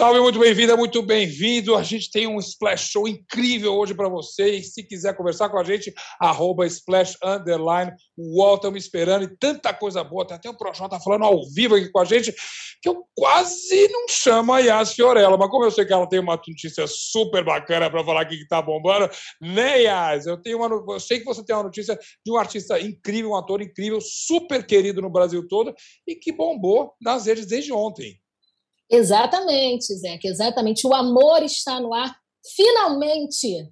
Salve, muito bem-vinda, muito bem-vindo. A gente tem um Splash Show incrível hoje para vocês. Se quiser conversar com a gente, arroba Splash Underline. O UOL estamos esperando e tanta coisa boa. Tem até o Projota falando ao vivo aqui com a gente, que eu quase não chamo a Yas Fiorella, mas como eu sei que ela tem uma notícia super bacana para falar aqui que tá bombando, né, Yas? Eu, tenho uma, eu sei que você tem uma notícia de um artista incrível, um ator incrível, super querido no Brasil todo e que bombou nas redes desde ontem. Exatamente, Zeca, exatamente. O amor está no ar. Finalmente,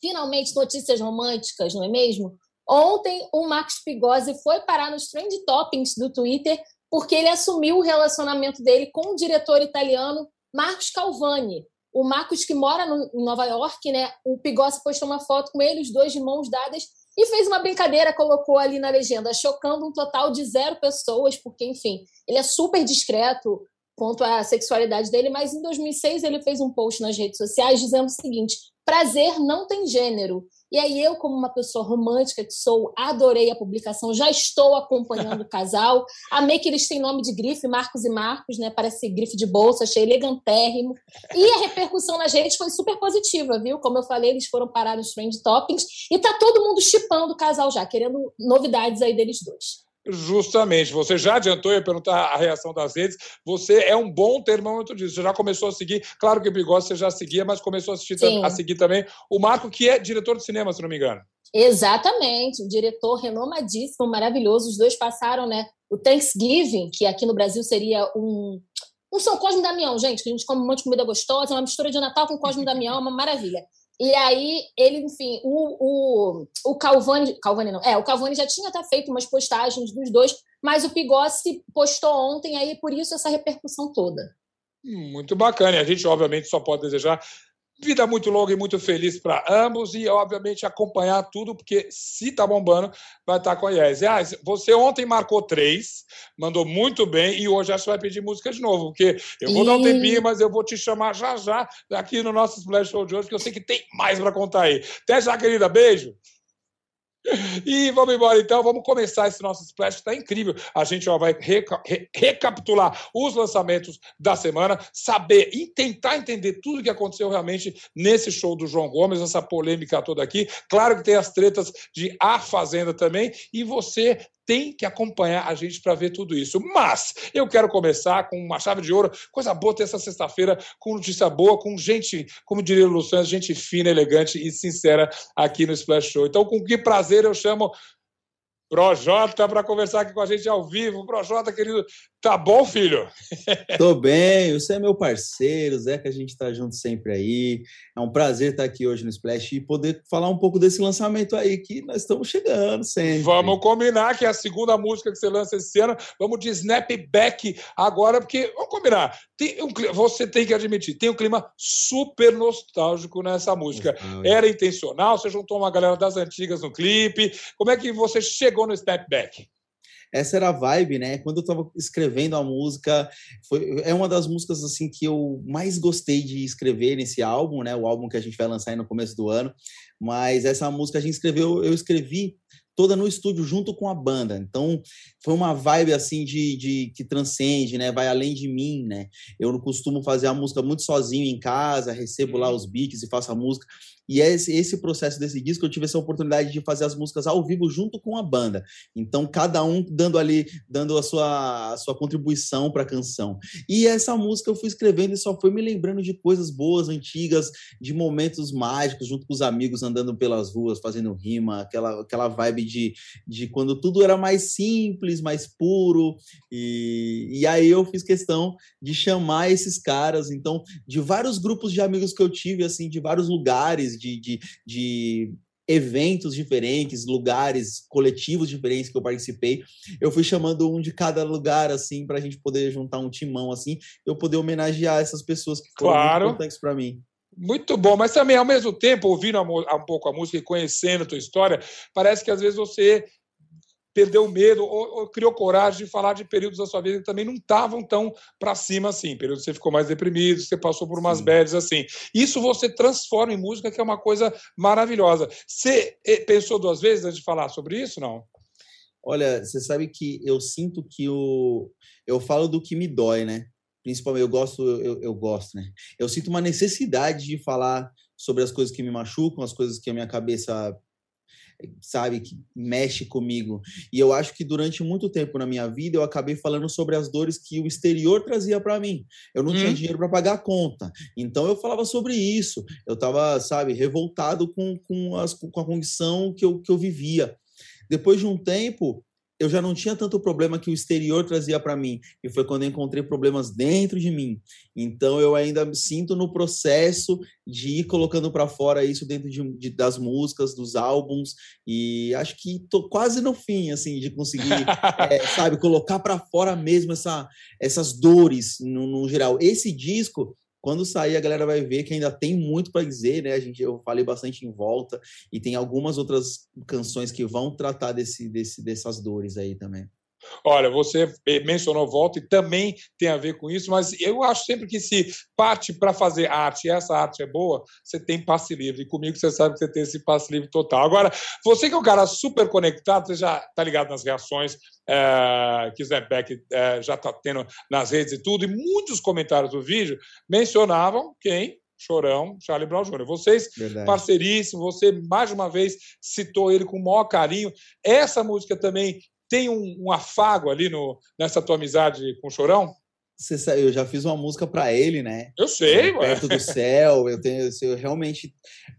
finalmente, notícias românticas, não é mesmo? Ontem, o Marcos Pigozzi foi parar nos trend toppings do Twitter porque ele assumiu o relacionamento dele com o diretor italiano Marcos Calvani. O Marcos, que mora no, em Nova York, né? O Pigossi postou uma foto com ele, os dois de mãos dadas, e fez uma brincadeira, colocou ali na legenda, chocando um total de zero pessoas, porque, enfim, ele é super discreto, quanto à sexualidade dele, mas em 2006 ele fez um post nas redes sociais dizendo o seguinte: prazer não tem gênero. E aí eu, como uma pessoa romântica que sou, adorei a publicação, já estou acompanhando o casal. Amei que eles têm nome de grife, Marcos e Marcos, né? Parece grife de bolsa, achei elegantérrimo. E a repercussão nas redes foi super positiva, viu? Como eu falei, eles foram parar nos trend toppings e tá todo mundo chipando o casal já, querendo novidades aí deles dois. Justamente, você já adiantou, eu ia perguntar a reação das redes. Você é um bom termômetro disso. Você já começou a seguir, claro que o Bigode você já seguia, mas começou a, assistir, a seguir também o Marco, que é diretor de cinema, se não me engano. Exatamente, um diretor renomadíssimo, maravilhoso. Os dois passaram, né? O Thanksgiving, que aqui no Brasil seria um. Um São Cosme e Damião, gente, que a gente come um monte de comida gostosa, uma mistura de Natal com Cosme e Damião, uma maravilha. E aí, ele, enfim, o, o, o Calvani, Calvani não, é, o Calvani já tinha até feito umas postagens dos dois, mas o Pigossi postou ontem, aí por isso essa repercussão toda. Muito bacana. E a gente, obviamente, só pode desejar vida muito longa e muito feliz para ambos e, obviamente, acompanhar tudo, porque se tá bombando, vai estar tá com a Yes. Ah, você ontem marcou três, mandou muito bem e hoje acho que vai pedir música de novo, porque eu vou e... dar um tempinho, mas eu vou te chamar já já aqui no nosso Splash Show de hoje, porque eu sei que tem mais para contar aí. Até já, querida. Beijo. E vamos embora então, vamos começar esse nosso splash está incrível. A gente ó, vai reca re recapitular os lançamentos da semana, saber e tentar entender tudo o que aconteceu realmente nesse show do João Gomes, essa polêmica toda aqui. Claro que tem as tretas de A Fazenda também, e você tem que acompanhar a gente para ver tudo isso. Mas eu quero começar com uma chave de ouro, coisa boa ter essa sexta-feira, com notícia boa, com gente, como diria o Luciano, gente fina, elegante e sincera aqui no Splash Show. Então, com que prazer eu chamo Projota para conversar aqui com a gente ao vivo. Projota, querido, tá bom, filho? Tô bem, você é meu parceiro, Zé, que a gente tá junto sempre aí. É um prazer estar aqui hoje no Splash e poder falar um pouco desse lançamento aí que nós estamos chegando sempre. Vamos combinar que é a segunda música que você lança esse ano. Vamos de Snapback agora, porque, vamos combinar, tem um, você tem que admitir, tem um clima super nostálgico nessa música. Era intencional, você juntou uma galera das antigas no clipe. Como é que você chegou no Step Back? Essa era a vibe, né? Quando eu estava escrevendo a música, foi, é uma das músicas assim que eu mais gostei de escrever nesse álbum, né? O álbum que a gente vai lançar aí no começo do ano. Mas essa música a gente escreveu, eu escrevi toda no estúdio junto com a banda. Então, foi uma vibe assim de, de que transcende, né? Vai além de mim, né? Eu não costumo fazer a música muito sozinho em casa, recebo lá uhum. os beats e faço a música. E é esse, esse processo desse disco eu tive essa oportunidade de fazer as músicas ao vivo junto com a banda. Então, cada um dando ali, dando a sua, a sua contribuição para a canção. E essa música eu fui escrevendo e só foi me lembrando de coisas boas, antigas, de momentos mágicos, junto com os amigos andando pelas ruas, fazendo rima, aquela, aquela vibe de, de quando tudo era mais simples, mais puro. E, e aí eu fiz questão de chamar esses caras, então, de vários grupos de amigos que eu tive, assim, de vários lugares, de, de, de eventos diferentes, lugares coletivos diferentes que eu participei. Eu fui chamando um de cada lugar, assim, para a gente poder juntar um timão, assim, eu poder homenagear essas pessoas que foram claro. muito importantes para mim. Muito bom, mas também, ao mesmo tempo, ouvindo um pouco a música e conhecendo a tua história, parece que às vezes você perdeu medo ou, ou, criou coragem de falar de períodos da sua vida que também não estavam tão para cima assim, períodos que você ficou mais deprimido, você passou por umas bads assim. Isso você transforma em música, que é uma coisa maravilhosa. Você eh, pensou duas vezes antes de falar sobre isso, não? Olha, você sabe que eu sinto que o eu falo do que me dói, né? principalmente eu gosto, eu, eu gosto, né? Eu sinto uma necessidade de falar sobre as coisas que me machucam, as coisas que a minha cabeça sabe, que mexe comigo. E eu acho que durante muito tempo na minha vida eu acabei falando sobre as dores que o exterior trazia para mim. Eu não hum. tinha dinheiro para pagar a conta. Então eu falava sobre isso. Eu estava, sabe, revoltado com, com, as, com a condição que eu, que eu vivia. Depois de um tempo, eu já não tinha tanto problema que o exterior trazia para mim, e foi quando eu encontrei problemas dentro de mim. Então eu ainda me sinto no processo de ir colocando para fora isso dentro de, de, das músicas, dos álbuns, e acho que tô quase no fim, assim, de conseguir, é, sabe, colocar para fora mesmo essa, essas dores no, no geral. Esse disco quando sair, a galera vai ver que ainda tem muito para dizer, né? A gente, eu falei bastante em volta, e tem algumas outras canções que vão tratar desse, desse, dessas dores aí também. Olha, você mencionou volta e também tem a ver com isso, mas eu acho sempre que se parte para fazer arte e essa arte é boa, você tem passe livre. E comigo você sabe que você tem esse passe livre total. Agora, você que é um cara super conectado, você já está ligado nas reações é, que o Zé Beck é, já está tendo nas redes e tudo, e muitos comentários do vídeo mencionavam quem? Chorão, Charlie Brown Jr. Vocês, Verdade. parceiríssimo, você mais uma vez citou ele com o maior carinho. Essa música também tem um, um afago ali no, nessa tua amizade com o Chorão? Você sabe, eu já fiz uma música para ele, né? Eu sei, é, Perto do céu, eu tenho, eu realmente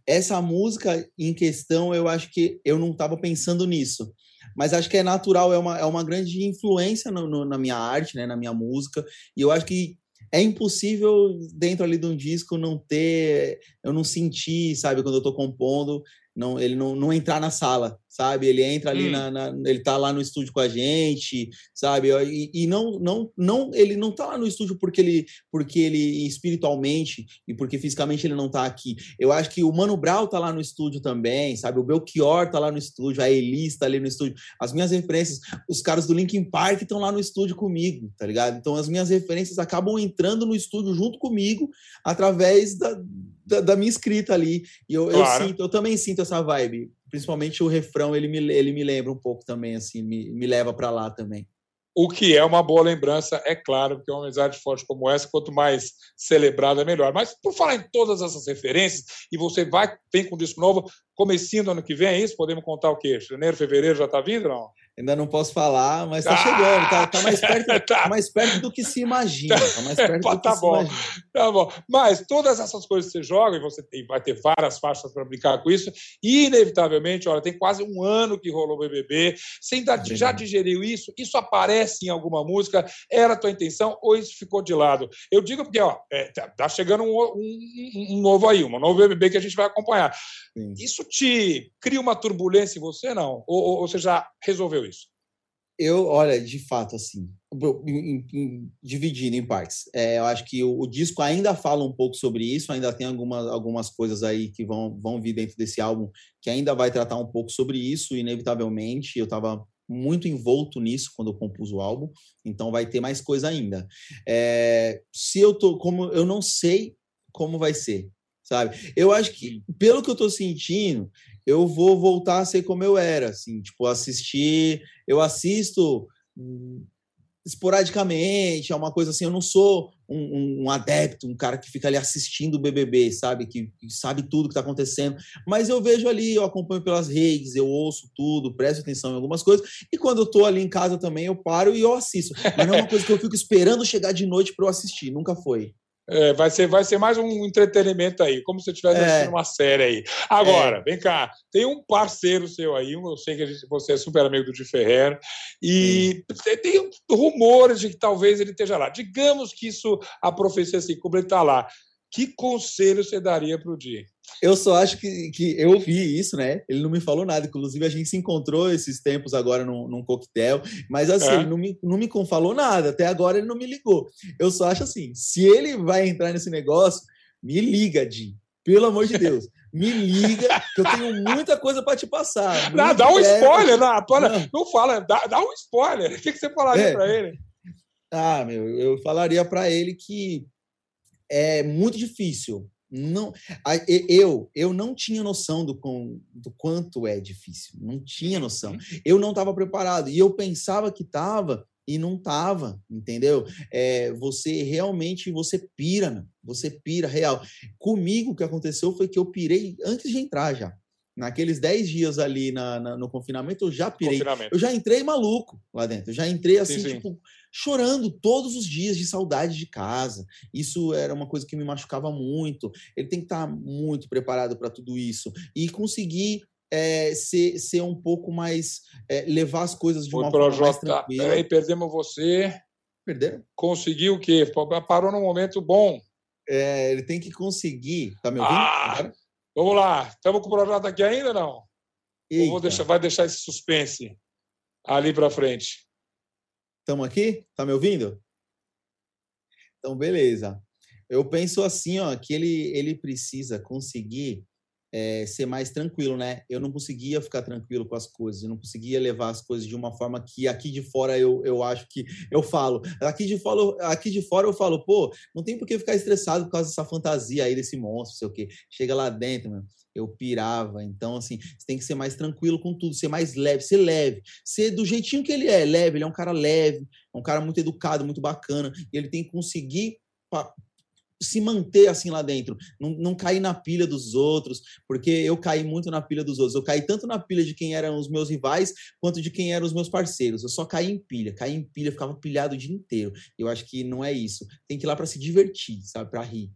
essa música em questão, eu acho que eu não estava pensando nisso, mas acho que é natural, é uma, é uma grande influência no, no, na minha arte, né, na minha música, e eu acho que é impossível dentro ali de um disco não ter, eu não sentir, sabe, quando eu estou compondo, não, ele não, não entrar na sala, sabe? Ele entra ali hum. na, na, ele tá lá no estúdio com a gente, sabe? E, e, não, não, não, ele não tá lá no estúdio porque ele, porque ele espiritualmente e porque fisicamente ele não tá aqui. Eu acho que o Mano Brown tá lá no estúdio também, sabe? O Belchior tá lá no estúdio, a Elis tá ali no estúdio. As minhas referências, os caras do Linkin Park estão lá no estúdio comigo, tá ligado? Então as minhas referências acabam entrando no estúdio junto comigo através da da, da, minha escrita ali. E eu, claro. eu, sinto, eu também sinto essa vibe. Principalmente o refrão, ele me, ele me lembra um pouco também, assim, me, me leva para lá também. O que é uma boa lembrança, é claro, porque uma amizade forte como essa, quanto mais celebrada, melhor. Mas por falar em todas essas referências, e você vai, vem com disco novo, comecinho do ano que vem, é isso? Podemos contar o quê? Janeiro, fevereiro já está vindo, não? Ainda não posso falar, mas está ah! chegando, tá, tá, mais perto, tá. tá. mais perto do que se imagina. Tá mais perto do tá que bom, se imagina. Tá bom. Mas todas essas coisas que você joga, e você tem, vai ter várias faixas para brincar com isso, e inevitavelmente, olha, tem quase um ano que rolou o BBB, você ainda já digeriu isso? Isso aparece em alguma música? Era a tua intenção ou isso ficou de lado? Eu digo porque, ó, é, tá, tá chegando um, um, um, novo aí, um novo BBB que a gente vai acompanhar. Sim. Isso te cria uma turbulência em você, não? Ou, ou, ou você já resolveu isso? Eu, olha, de fato, assim, em, em, dividindo em partes. É, eu acho que o, o, disco ainda fala um pouco sobre isso, ainda tem algumas, algumas coisas aí que vão, vão vir dentro desse álbum que ainda vai tratar um pouco sobre isso, inevitavelmente. Eu estava muito envolto nisso quando eu compus o álbum, então vai ter mais coisa ainda. É, se eu tô, como eu não sei como vai ser, sabe? Eu acho que, pelo que eu tô sentindo, eu vou voltar a ser como eu era, assim, tipo, assistir, eu assisto hum, esporadicamente, é uma coisa assim, eu não sou um, um, adepto, um cara que fica ali assistindo o BBB, sabe, que, que sabe tudo que está acontecendo, mas eu vejo ali, eu acompanho pelas redes, eu ouço tudo, presto atenção em algumas coisas, e quando eu estou ali em casa também, eu paro e eu assisto, mas não é uma coisa que eu fico esperando chegar de noite para eu assistir, nunca foi. É, vai, ser, vai ser mais um entretenimento aí, como se estivesse é. assistindo uma série aí. Agora, é. vem cá, tem um parceiro seu aí, eu sei que gente, você é super amigo do Di Ferrer, e Sim. tem rumores de que talvez ele esteja lá. Digamos que isso, a profecia assim, como ele está lá, que conselho você daria para o Di? Eu só acho que, que eu vi isso, né? Ele não me falou nada. Inclusive, a gente se encontrou esses tempos agora num, num coquetel. Mas assim, é. ele não me, não me falou nada. Até agora ele não me ligou. Eu só acho assim: se ele vai entrar nesse negócio, me liga, Jim. Pelo amor de Deus. Me liga, que eu tenho muita coisa para te passar. Não, dá um spoiler, não, não. não fala, dá, dá um spoiler. O que, que você falaria é. para ele? Ah, meu, eu falaria para ele que é muito difícil não eu eu não tinha noção do, com, do quanto é difícil não tinha noção uhum. eu não estava preparado e eu pensava que estava e não tava, entendeu? É, você realmente você pira, você pira real. Comigo o que aconteceu foi que eu pirei antes de entrar já. Naqueles 10 dias ali na, na, no confinamento, eu já pirei. Eu já entrei maluco lá dentro. Eu já entrei assim, sim, sim. tipo, chorando todos os dias de saudade de casa. Isso era uma coisa que me machucava muito. Ele tem que estar muito preparado para tudo isso e conseguir é, ser, ser um pouco mais. É, levar as coisas de uma forma mais tranquila. Peraí, perdemos você. Perderam? Conseguiu o quê? Parou num momento bom. É, ele tem que conseguir. Tá me ouvindo? Ah, vamos lá. Estamos com o projeto aqui ainda não? Ou vou deixar, vai deixar esse suspense ali para frente? Estamos aqui? Tá me ouvindo? Então, beleza. Eu penso assim, ó, que ele, ele precisa conseguir é, ser mais tranquilo, né? Eu não conseguia ficar tranquilo com as coisas, eu não conseguia levar as coisas de uma forma que aqui de fora eu, eu acho que eu falo. Aqui de fora, aqui de fora eu falo, pô, não tem por que ficar estressado por causa dessa fantasia aí desse monstro, sei o quê. Chega lá dentro, meu, eu pirava. Então, assim, você tem que ser mais tranquilo com tudo, ser mais leve, ser leve, ser do jeitinho que ele é, leve. Ele é um cara leve, é um cara muito educado, muito bacana, e ele tem que conseguir se manter assim lá dentro, não, não cair na pilha dos outros, porque eu caí muito na pilha dos outros. Eu caí tanto na pilha de quem eram os meus rivais, quanto de quem eram os meus parceiros. Eu só caí em pilha, caí em pilha, ficava pilhado o dia inteiro. Eu acho que não é isso. Tem que ir lá para se divertir, sabe, para rir.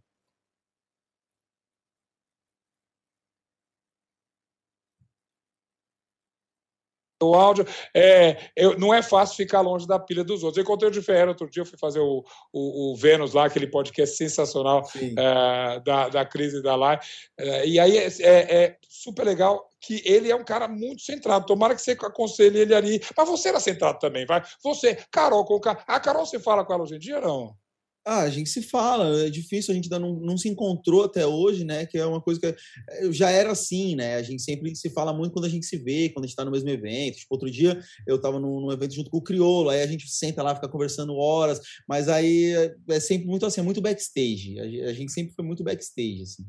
O áudio. É, eu, não é fácil ficar longe da pilha dos outros. Eu encontrei o de Ferreira outro dia, eu fui fazer o, o, o Vênus lá, aquele podcast sensacional é, da, da crise da live. É, e aí é, é, é, super legal que ele é um cara muito centrado. Tomara que você aconselhe ele ali. Mas você era centrado também, vai. Você, Carol, com a Carol, você fala com ela hoje em dia não? Ah, a gente se fala, é difícil, a gente ainda não, não se encontrou até hoje, né? Que é uma coisa que eh, já era assim, né? A gente sempre se fala muito quando a gente se vê, quando a gente está no mesmo evento. Tipo, outro dia eu estava num, num, evento junto com o Criolo, aí a gente senta lá, fica conversando horas, mas aí é, é sempre muito assim, é muito backstage. A gente sempre foi muito backstage, assim.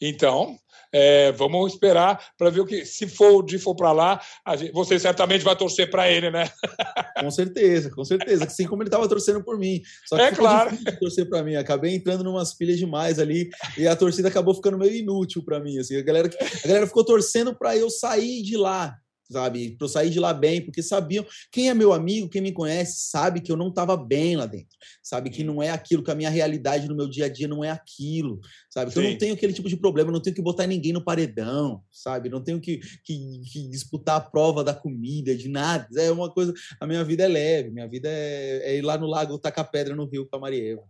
Então, é, vamos esperar para ver o que. Se for o Di for para lá, gente, você certamente vai torcer para ele, né? Com certeza, com certeza. Assim como ele estava torcendo por mim. Só que é claro. torcer para mim. Acabei entrando numas pilhas demais ali e a torcida acabou ficando meio inútil para mim. Assim, a galera, a galera ficou torcendo para eu sair de lá sabe? Para eu sair de lá bem, porque sabiam. Quem é meu amigo, quem me conhece, sabe que eu não estava bem lá dentro, sabe? Que não é aquilo, que a minha realidade no meu dia a dia não é aquilo, sabe? Que eu não tenho aquele tipo de problema, não tenho que botar ninguém no paredão, sabe? Não tenho que, que, que, disputar a prova da comida, de nada. É uma coisa. A minha vida é leve, minha vida é, é ir lá no lago tacar pedra no rio com a Marieva.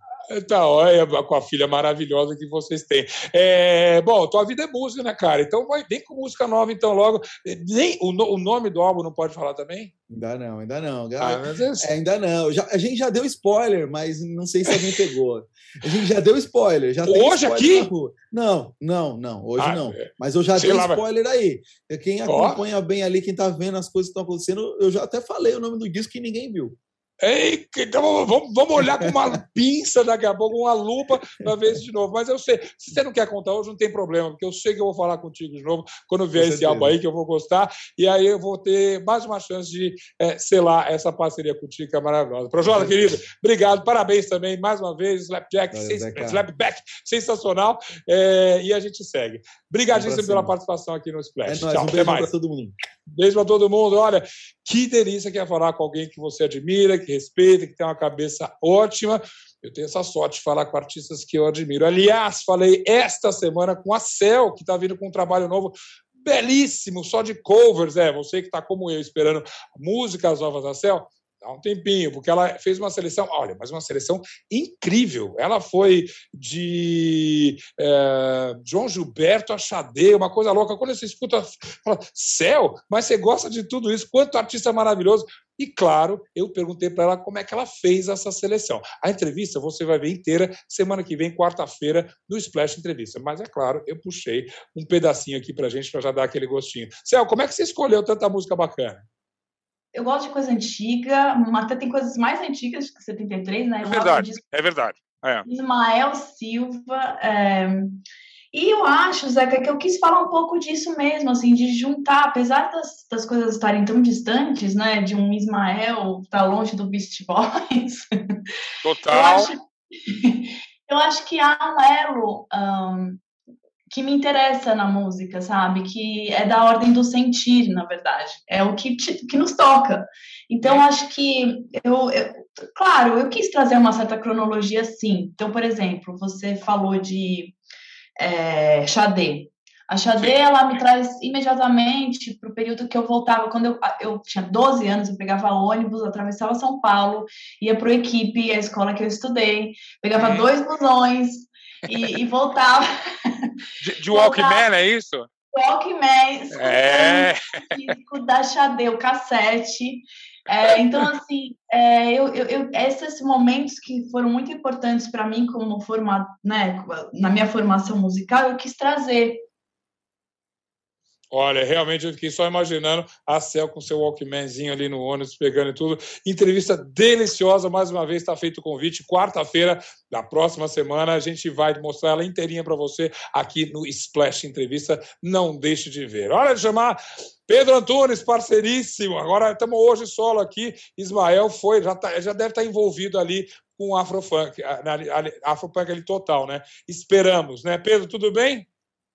Tá, olha, com a filha maravilhosa que vocês têm. É, bom, tua vida é música, né, cara? Então vai bem com música nova, então, logo. Nem o, o nome do álbum não pode falar também? Ainda não, ainda não. Ah, é, ainda não. Já, a gente já deu spoiler, mas não sei se alguém pegou. A gente já deu spoiler. Já hoje spoiler aqui? Não, não, não. Hoje ah, não. É. Mas eu já dei spoiler vai... aí. Quem acompanha oh. bem ali, quem tá vendo as coisas que estão acontecendo, eu já até falei o nome do disco que ninguém viu. Ei, então vamos, vamos olhar com uma pinça daqui a pouco, uma lupa, para ver isso de novo. Mas eu sei, se você não quer contar hoje, não tem problema, porque eu sei que eu vou falar contigo de novo quando vier esse álbum aí, que eu vou gostar, e aí eu vou ter mais uma chance de é, selar essa parceria contigo, que é maravilhosa. Projota, querido, obrigado, parabéns também, mais uma vez, Slapjack, Valeu, Slapback, sensacional, é, e a gente segue. Obrigadíssimo pela participação aqui no Splash. É nóis, Tchau, um até mais. todo mundo. Beijo para todo mundo. Olha, que delícia que é falar com alguém que você admira, que respeita, que tem uma cabeça ótima. Eu tenho essa sorte de falar com artistas que eu admiro. Aliás, falei esta semana com a Cel, que está vindo com um trabalho novo belíssimo, só de covers. É, você que está como eu, esperando músicas novas da Cel há um tempinho, porque ela fez uma seleção, olha, mas uma seleção incrível. Ela foi de é, João Gilberto a Xadê, uma coisa louca. Quando você escuta, fala, céu, mas você gosta de tudo isso, quanto artista maravilhoso. E claro, eu perguntei para ela como é que ela fez essa seleção. A entrevista você vai ver inteira semana que vem, quarta-feira, no Splash Entrevista. Mas é claro, eu puxei um pedacinho aqui para gente para já dar aquele gostinho. Céu, como é que você escolheu tanta música bacana? Eu gosto de coisa antiga, até tem coisas mais antigas que 73, né? É verdade, é verdade. É. Ismael Silva. É... E eu acho, Zeca, que eu quis falar um pouco disso mesmo, assim, de juntar, apesar das, das coisas estarem tão distantes, né, de um Ismael estar tá longe do Beast Boys. Total. Eu acho, eu acho que há um elo um, que me interessa na música, sabe? Que é da ordem do sentir, na verdade. É o que, te, que nos toca. Então, acho que eu, eu, Claro, eu quis trazer uma certa cronologia, sim. Então, por exemplo, você falou de é, Xadê. A Xadê, ela me traz imediatamente para o período que eu voltava, quando eu, eu tinha 12 anos, eu pegava ônibus, atravessava São Paulo, ia para o Equipe, a escola que eu estudei, pegava dois busões e, e voltava. De, de Walkman, é isso? Walkman, é. disco da Xadê, o cassete. É, então, assim, é, eu, eu, eu, esses momentos que foram muito importantes para mim como forma, né, na minha formação musical, eu quis trazer. Olha, realmente eu fiquei só imaginando a Cel com seu Walkmanzinho ali no ônibus, pegando e tudo. Entrevista deliciosa, mais uma vez está feito o convite. Quarta-feira da próxima semana a gente vai mostrar ela inteirinha para você aqui no Splash Entrevista. Não deixe de ver. Hora de chamar Pedro Antunes, parceiríssimo. Agora estamos hoje solo aqui. Ismael foi, já, tá, já deve estar tá envolvido ali com o Afrofunk, Afropunk ali total, né? Esperamos, né? Pedro, tudo bem?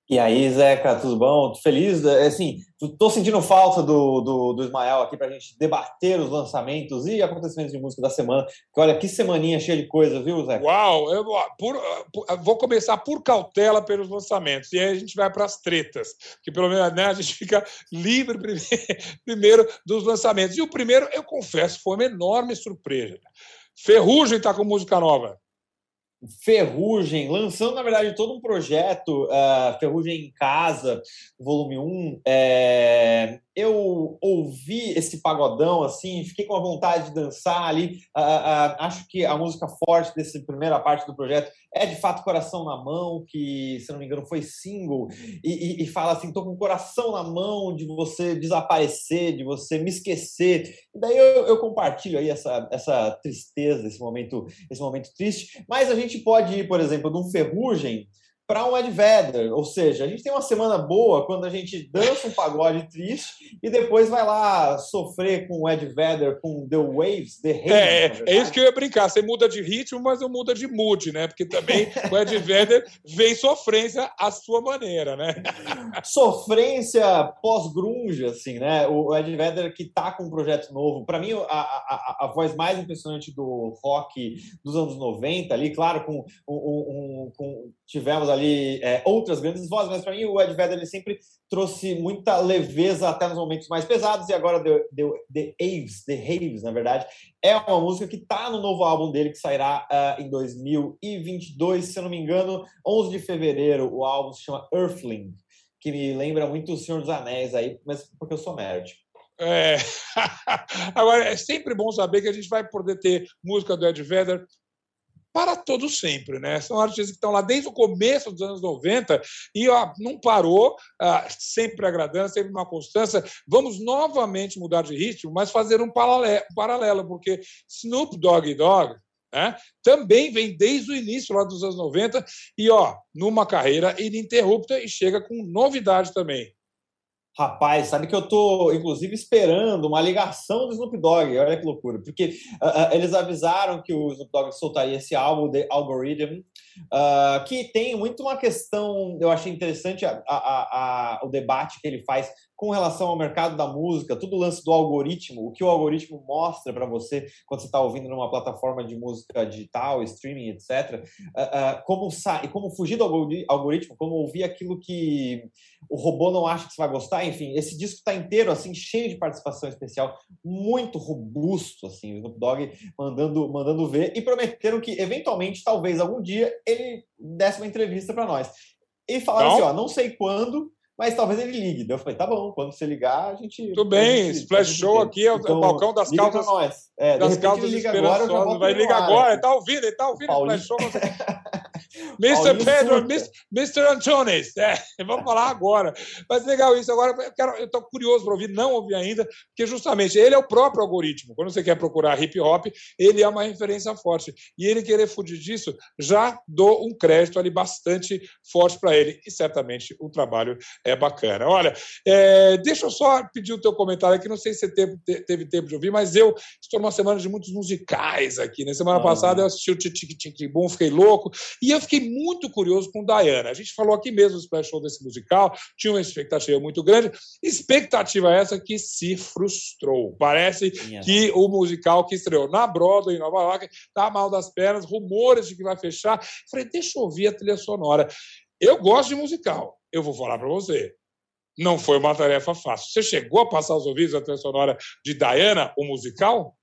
E aí, Zeca, tudo bom? Tô feliz, é, assim, tô sentindo falta do, do, do Ismael aqui para a gente debater os lançamentos e acontecimentos de música da semana. Olha, que semaninha cheia de coisa, viu, Zeca? Uau! Eu por, por, vou começar por cautela pelos lançamentos e aí a gente vai para as tretas, que pelo menos né, a gente fica livre primeiro, primeiro dos lançamentos. E o primeiro, eu confesso, foi uma enorme surpresa. Ferrugem está com música nova. Ferrugem, lançando, na verdade, todo um projeto, uh, Ferrugem em Casa, volume 1. É, eu ouvi esse pagodão, assim, fiquei com a vontade de dançar ali. Uh, uh, acho que a música forte dessa primeira parte do projeto é, de fato, Coração na Mão, que, se não me engano, foi single, e, e, e fala assim, tô com o coração na mão de você desaparecer, de você me esquecer. E daí eu, eu compartilho aí essa, essa tristeza, esse momento, esse momento triste. Mas a gente pode ir, por exemplo, de um Ferrugem, para um Ed Vedder. Ou seja, a gente tem uma semana boa quando a gente dança um pagode triste e depois vai lá sofrer com o Ed Vedder, com The Waves, The Haze. É, é, isso que eu ia brincar. Você muda de ritmo, mas não muda de mood, né? Porque também o Ed Vedder vem sofrência à sua maneira, né? Sofrência pós-grunge, assim, né? O Ed Vedder que tá com um projeto novo. Para mim, a, a, a, voz mais impressionante do rock dos anos 90 ali, claro, com, um, um, com tivemos ali é, outras grandes vozes, mas para mim o Ed Vedder ele sempre trouxe muita leveza até nos momentos mais pesados, e agora The, The, The Aves, The Haves, na verdade, é uma música que está no novo álbum dele, que sairá uh, em 2022, se eu não me engano, 11 de fevereiro, o álbum se chama Earthling, que me lembra muito O Senhor dos Anéis aí, mas porque eu sou nerd. É. Agora, é sempre bom saber que a gente vai poder ter música do Ed Vedder para todo sempre, né? São artistas que estão lá desde o começo dos anos 90 e ó, não parou, ah, sempre agradando, sempre uma constância. Vamos novamente mudar de ritmo, mas fazer um paralelo, porque Snoop Dogg Dogg né, também vem desde o início lá dos anos 90 e ó, numa carreira ininterrupta e chega com novidade também. Rapaz, sabe que eu tô, inclusive, esperando uma ligação do Snoop Dogg. Olha que loucura. Porque uh, eles avisaram que o Snoop Dogg soltaria esse álbum, The Algorithm, uh, que tem muito uma questão, eu achei interessante a, a, a, o debate que ele faz com relação ao mercado da música, tudo o lance do algoritmo, o que o algoritmo mostra para você quando você está ouvindo numa plataforma de música digital, streaming, etc. Uh, uh, como e como fugir do algoritmo, como ouvir aquilo que o robô não acha que você vai gostar, enfim, esse disco está inteiro assim cheio de participação especial, muito robusto, assim, o Snoop Dogg mandando mandando ver e prometeram que eventualmente, talvez algum dia ele desse uma entrevista para nós. E falaram não. assim, ó, não sei quando, mas talvez ele ligue. Eu falei, tá bom, quando você ligar, a gente. Tudo bem, gente, Splash Show aqui é o então, balcão das calças. Nós. É, das liga agora, Vai ligar agora, ele tá ouvindo, ele tá ouvindo o Splash Show. Mr. Pedro, Mr. Mr. Antunes. É, vamos falar agora. Mas legal isso. Agora eu estou curioso para ouvir, não ouvi ainda, porque justamente ele é o próprio algoritmo. Quando você quer procurar hip hop, ele é uma referência forte. E ele querer fugir disso, já dou um crédito ali bastante forte para ele. E certamente o trabalho é bacana. Olha, é, deixa eu só pedir o teu comentário aqui. Não sei se você teve, teve tempo de ouvir, mas eu estou numa semana de muitos musicais aqui. Na né? semana ah, passada eu assisti o Tic Tic Boom, fiquei louco. E eu fiquei muito curioso com Diana. A gente falou aqui mesmo no Show desse musical, tinha uma expectativa muito grande. Expectativa essa que se frustrou. Parece que o musical que estreou na Broadway, em Nova York, tá mal das pernas, rumores de que vai fechar. Falei, deixa eu ouvir a trilha sonora. Eu gosto de musical, eu vou falar para você. Não foi uma tarefa fácil. Você chegou a passar os ouvidos da trilha sonora de Diana, o musical?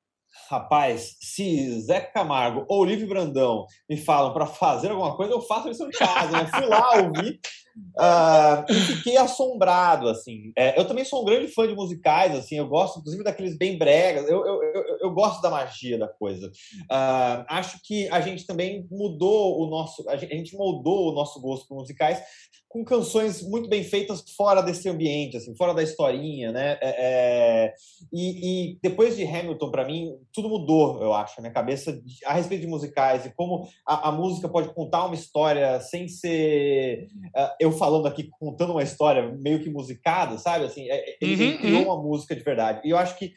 Rapaz, se Zé Camargo ou Olívio Brandão me falam para fazer alguma coisa, eu faço isso em casa. Eu fui lá ouvir uh, e fiquei assombrado, assim. É, eu também sou um grande fã de musicais, assim. Eu gosto, inclusive, daqueles bem bregas. Eu, eu, eu, eu gosto da magia da coisa. Uh, acho que a gente também mudou o nosso... A gente moldou o nosso gosto por musicais com canções muito bem feitas fora desse ambiente, assim, fora da historinha, né? É, é... E, e, depois de Hamilton, para mim, tudo mudou, eu acho, a minha cabeça a respeito de musicais e como a, a música pode contar uma história sem ser uh, eu falando aqui, contando uma história meio que musicada, sabe? Assim, é, ele uhum, criou uhum. uma música de verdade. E eu acho que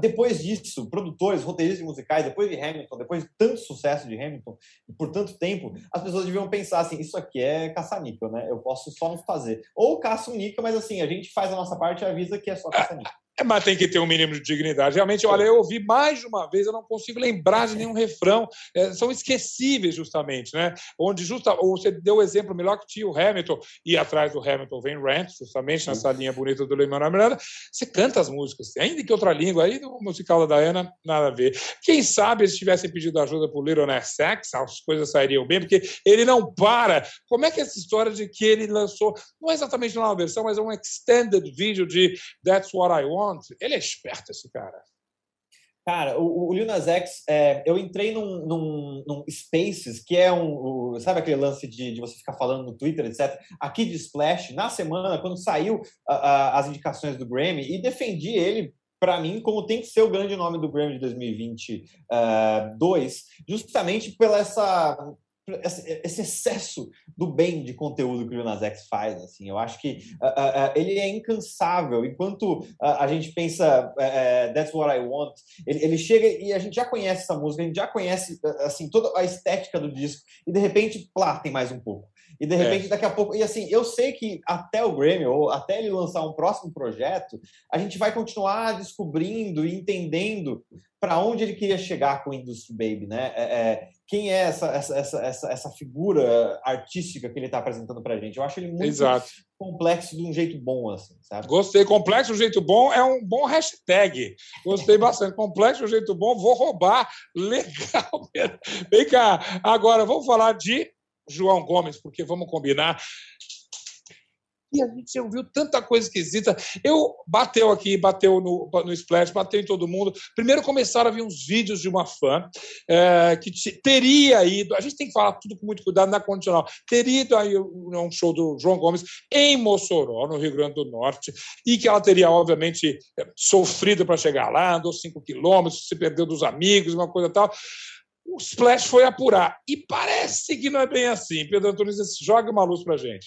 depois disso, produtores, roteiristas musicais, depois de Hamilton, depois de tanto sucesso de Hamilton, por tanto tempo, as pessoas deviam pensar assim: isso aqui é caça-níquel, né? Eu posso só não fazer. Ou caça um níquel, mas assim, a gente faz a nossa parte e avisa que é só caça-níquel. É, mas tem que ter um mínimo de dignidade. Realmente, olha, eu ouvi mais de uma vez, eu não consigo lembrar de nenhum refrão. É, são esquecíveis, justamente, né? Onde justa, você deu o exemplo melhor que tinha o Hamilton, e atrás do Hamilton vem Rant, justamente nessa linha bonita do Lemmon Miranda. Você canta as músicas, ainda que outra língua, aí no musical da Diana, nada a ver. Quem sabe eles tivessem pedido ajuda para o Little Nas X, as coisas sairiam bem, porque ele não para. Como é que é essa história de que ele lançou, não é exatamente uma versão, mas é um extended vídeo de That's What I Want? Ele é esperto, esse cara. Cara, o, o Lil Nas X, é, eu entrei num, num, num, Spaces, que é um. Sabe aquele lance de, de, você ficar falando no Twitter, etc. Aqui de Splash, na semana, quando saiu a, a, as indicações do Grammy, e defendi ele para mim, como tem que ser o grande nome do Grammy de 2022, uh, justamente pela essa esse excesso do bem de conteúdo que o Lil Nas X faz, assim, eu acho que uh, uh, ele é incansável. Enquanto uh, a gente pensa That's What I Want, ele, ele, chega e a gente já conhece essa música, a gente já conhece assim toda a estética do disco e de repente, plá, tem mais um pouco. E de repente, é. daqui a pouco. E assim, eu sei que até o Grammy, ou até ele lançar um próximo projeto, a gente vai continuar descobrindo e entendendo para onde ele queria chegar com o Industry Baby, né? É, é, quem é essa, essa, essa, essa, figura artística que ele está apresentando para a gente? Eu acho ele muito Exato. complexo de um jeito bom, assim, sabe? Gostei. Complexo de um jeito bom é um bom hashtag. Gostei bastante. Complexo de um jeito bom, vou roubar. Legal. Vem cá. Agora, vamos falar de João Gomes, porque vamos combinar. E a gente ouviu tanta coisa esquisita. Eu bateu aqui, bateu no, no Splash, bateu em todo mundo. Primeiro começaram a vir uns vídeos de uma fã é, que teria ido. A gente tem que falar tudo com muito cuidado na condicional. Teria ido aí um show do João Gomes em Mossoró, no Rio Grande do Norte, e que ela teria, obviamente, sofrido para chegar lá, andou cinco quilômetros, se perdeu dos amigos, uma coisa tal o Splash foi apurar. E parece que não é bem assim. Pedro Antunes, joga uma luz para gente.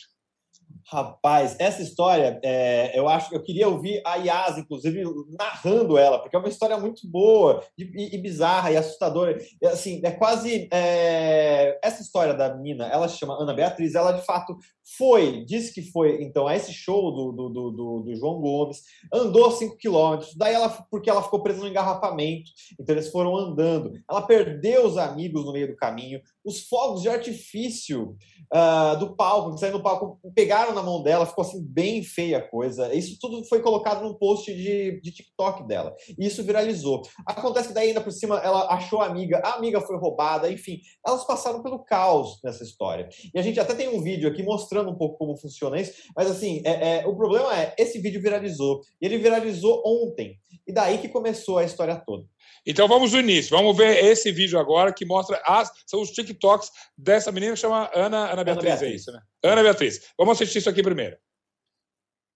Rapaz, essa história, é, eu acho, eu queria ouvir a Yas, inclusive, narrando ela, porque é uma história muito boa e, e bizarra e assustadora. E, assim, é quase é, essa história da mina. Ela se chama Ana Beatriz. Ela de fato foi, disse que foi, então, a esse show do, do, do, do João Gomes, andou 5 quilômetros. Daí ela, porque ela ficou presa no engarrafamento, então eles foram andando. Ela perdeu os amigos no meio do caminho. Os fogos de artifício uh, do palco, que saíram do palco, pegaram na mão dela, ficou assim bem feia a coisa. Isso tudo foi colocado num post de, de TikTok dela. E isso viralizou. Acontece que daí ainda por cima ela achou a amiga, a amiga foi roubada, enfim, elas passaram pelo caos nessa história. E a gente até tem um vídeo aqui mostrando um pouco como funciona isso, mas assim, é, é o problema é, esse vídeo viralizou. E ele viralizou ontem. E daí que começou a história toda. Então vamos do início. Vamos ver esse vídeo agora que mostra as, são os TikToks dessa menina que chama Ana, Ana Beatriz, Ana Beatriz. é isso, né? Ana Beatriz. Vamos assistir isso aqui primeiro.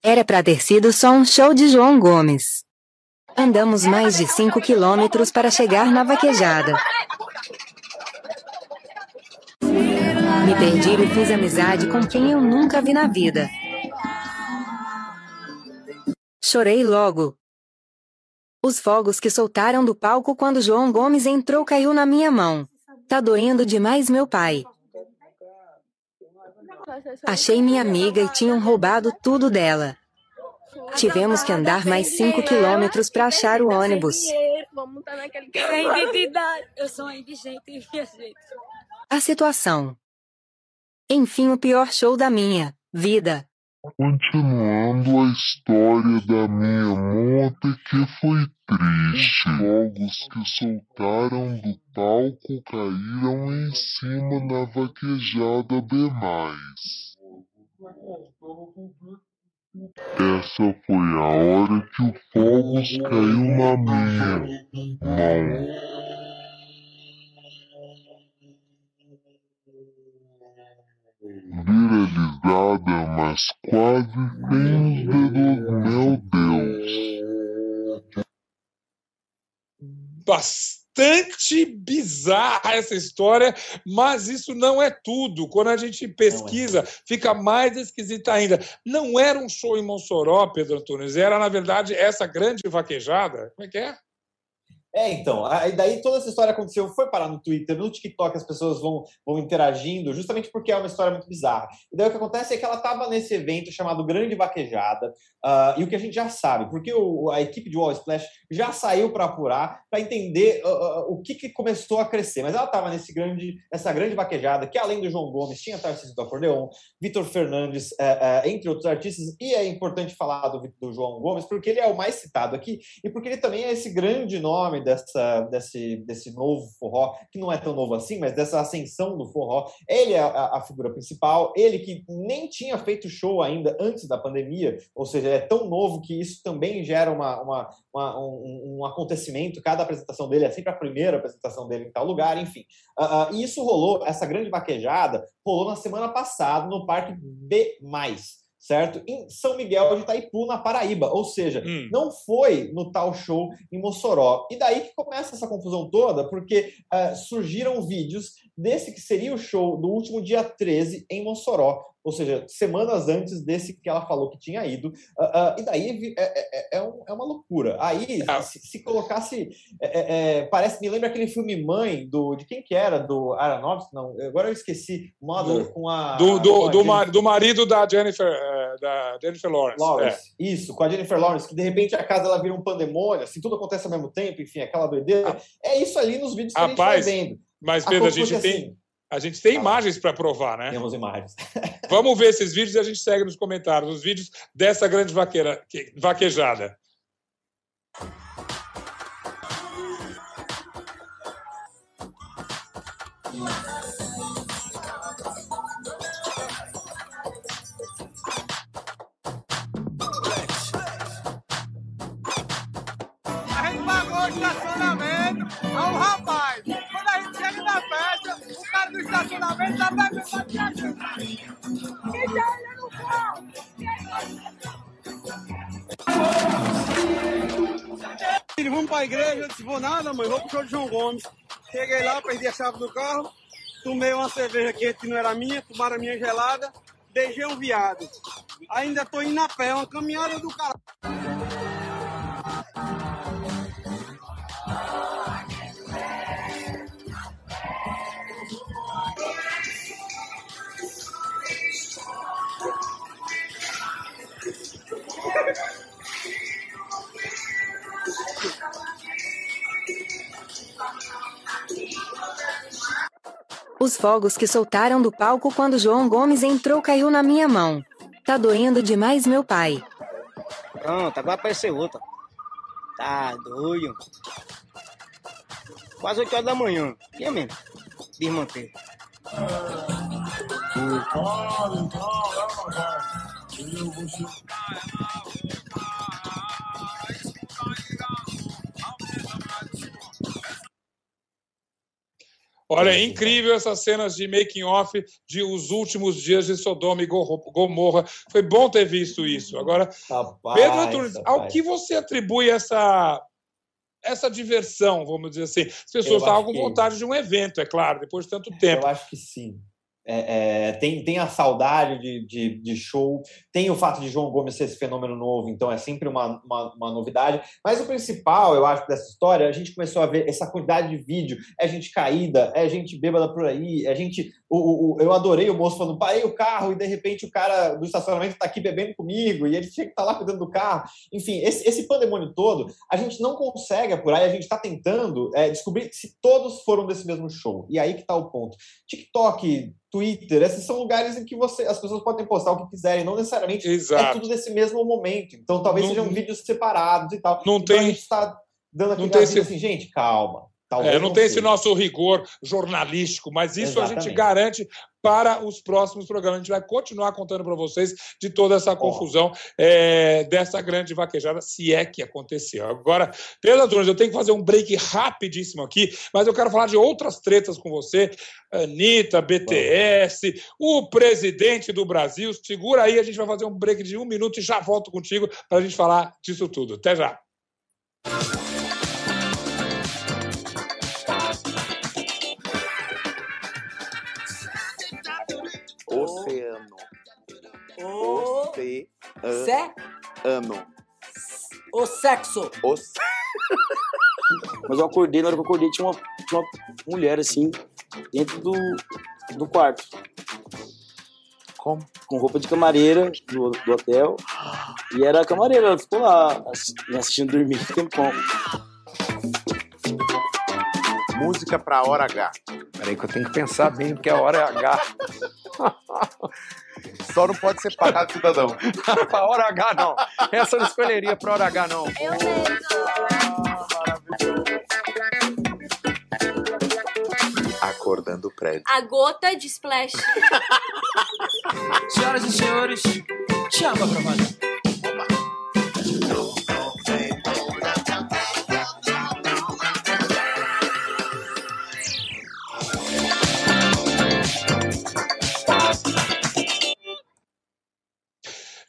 Era para ter sido só um show de João Gomes. Andamos mais de 5 quilômetros para chegar na vaquejada. Me perdi e fiz amizade com quem eu nunca vi na vida. Chorei logo. Os fogos que soltaram do palco quando João Gomes entrou caiu na minha mão. Tá doendo demais meu pai. Achei minha amiga e tinham roubado tudo dela. Tivemos que andar mais 5 quilômetros para achar o ônibus. A situação. Enfim, o pior show da minha vida. Continuando a história da minha moto que foi triste. Fogos que soltaram do palco caíram em cima da vaquejada B+. Essa foi a hora que o Fogos caiu na minha mão. Viralizada, mas quase sem dedos, meu Deus. Bastante bizarra essa história, mas isso não é tudo. Quando a gente pesquisa, é. fica mais esquisita ainda. Não era um show em Mossoró, Pedro Antunes, era, na verdade, essa grande vaquejada. Como é que é? É, então, aí daí toda essa história aconteceu, foi parar no Twitter, no TikTok as pessoas vão, vão interagindo, justamente porque é uma história muito bizarra. E daí o que acontece é que ela estava nesse evento chamado Grande Vaquejada, uh, e o que a gente já sabe, porque o, a equipe de Wall Splash já saiu para apurar, para entender uh, uh, o que, que, começou a crescer. Mas ela estava nesse grande, nessa grande vaquejada, que além do João Gomes, tinha Tarcísio do Acordeon, Vitor Fernandes, eh, eh, entre outros artistas, e é importante falar do, do João Gomes, porque ele é o mais citado aqui, e porque ele também é esse grande nome dessa, desse, desse novo forró, que não é tão novo assim, mas dessa ascensão do forró. Ele é a, a figura principal, ele que nem tinha feito show ainda antes da pandemia, ou seja, é tão novo que isso também gera uma, uma, uma um, um, acontecimento. Cada apresentação dele é sempre a primeira apresentação dele em tal lugar, enfim. Uh, uh, e isso rolou, essa grande vaquejada, rolou na semana passada no Parque B certo? Em São Miguel de Itaipu, na Paraíba. Ou seja, hum. não foi no tal show em Mossoró. E daí que começa essa confusão toda, porque uh, surgiram vídeos desse que seria o show do último dia 13 em Mossoró ou seja, semanas antes desse que ela falou que tinha ido. Uh, uh, e daí é, é, é, um, é, uma loucura. Aí, ah. se, se, colocasse. É, é, é, parece, me lembra aquele filme Mãe, do, de quem que era? Do Aronofsky? Não, agora eu esqueci. Do, com a. Do, do, com a do, mar, do, marido da Jennifer, da Jennifer Lawrence. Lawrence. Isso, com a Jennifer Lawrence, que de repente a casa ela vira um pandemônio, assim, tudo acontece ao mesmo tempo, enfim, aquela doideira. Ah. É isso ali nos vídeos que Rapaz, a gente vai vendo. Mas, Pedro, a, a gente tem. Assim, a gente tem imagens para provar, né? Temos imagens. Vamos ver esses vídeos e a gente segue nos comentários os vídeos dessa grande vaqueira, vaquejada. A gente pagou o estacionamento ao rapaz. Estacionamento pegando a viagem. Quem olhando o carro? Filho, vamos pra igreja. Eu disse, vou nada, mãe, vou pro show de João Gomes. Cheguei lá, perdi a chave do carro, tomei uma cerveja quente que não era minha, tomaram a minha gelada, beijei um viado. Ainda tô indo a pé, uma caminhada do carro. Fogos que soltaram do palco quando João Gomes entrou caiu na minha mão. Tá doendo demais meu pai. Pronto, agora apareceu outra. Tá doido. Quase 8 horas da manhã. E é mesmo? Desmantei. Olha, é incrível essas cenas de making off de os últimos dias de Sodoma e Gomorra. Foi bom ter visto isso. Agora, rapaz, Pedro Antunes, rapaz. ao que você atribui essa essa diversão, vamos dizer assim? As pessoas estavam com vontade de um evento, é claro, depois de tanto tempo. Eu acho que sim. É, é, tem, tem a saudade de, de, de, show, tem o fato de João Gomes ser esse fenômeno novo, então é sempre uma, uma, uma, novidade. Mas o principal, eu acho, dessa história, a gente começou a ver essa quantidade de vídeo, é gente caída, é gente bêbada por aí, é gente. O, o, eu adorei o moço falando, parei o carro e de repente o cara do estacionamento está aqui bebendo comigo e ele tinha que estar tá lá cuidando do carro. Enfim, esse, esse pandemônio todo, a gente não consegue apurar e a gente está tentando é, descobrir se todos foram desse mesmo show. E aí que está o ponto. TikTok, Twitter, esses são lugares em que você, as pessoas podem postar o que quiserem, não necessariamente é Exato. é tudo nesse mesmo momento. Então, talvez não, sejam vídeos separados e tal. Não então, tem. A gente está dando aqui não esse... assim, gente, calma. É, não, não tem esse nosso rigor jornalístico, mas isso Exatamente. a gente garante para os próximos programas. A gente vai continuar contando para vocês de toda essa confusão é, dessa grande vaquejada, se é que aconteceu. Agora, Pedro Antunes, eu tenho que fazer um break rapidíssimo aqui, mas eu quero falar de outras tretas com você. Anitta, BTS, o presidente do Brasil. Segura aí, a gente vai fazer um break de um minuto e já volto contigo para a gente falar disso tudo. Até já. Oceano. O sexo. O... Mas eu acordei, na hora que eu acordei, tinha uma, tinha uma mulher assim, dentro do, do quarto. Como? Com roupa de camareira do, do hotel. E era a camareira, ela ficou lá me assistindo dormir um tempão. Música pra hora H. Peraí que eu tenho que pensar bem porque a hora é H. Só não pode ser pagado cidadão. pra hora H, não. Essa eu não escolheria pra hora H, não. Eu Acordando o prédio. A gota de splash. Senhoras e senhores, chama pra valer.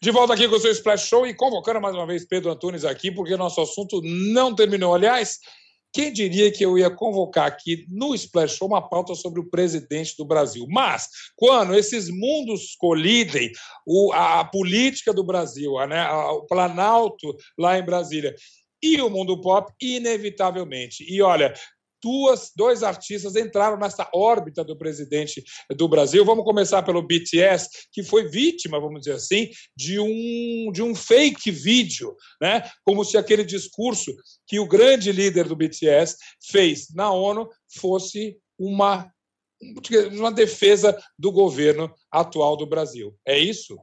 De volta aqui com o seu Splash Show e convocando mais uma vez Pedro Antunes aqui, porque nosso assunto não terminou. Aliás, quem diria que eu ia convocar aqui no Splash Show uma pauta sobre o presidente do Brasil? Mas, quando esses mundos colidem, o, a, a, política do Brasil, a, né, a, o Planalto lá em Brasília e o mundo pop, inevitavelmente. E olha, duas, dois artistas entraram nessa órbita do presidente do Brasil. Vamos começar pelo BTS, que foi vítima, vamos dizer assim, de um, de um fake vídeo, né? como se aquele discurso que o grande líder do BTS fez na ONU fosse uma, uma defesa do governo atual do Brasil. É isso?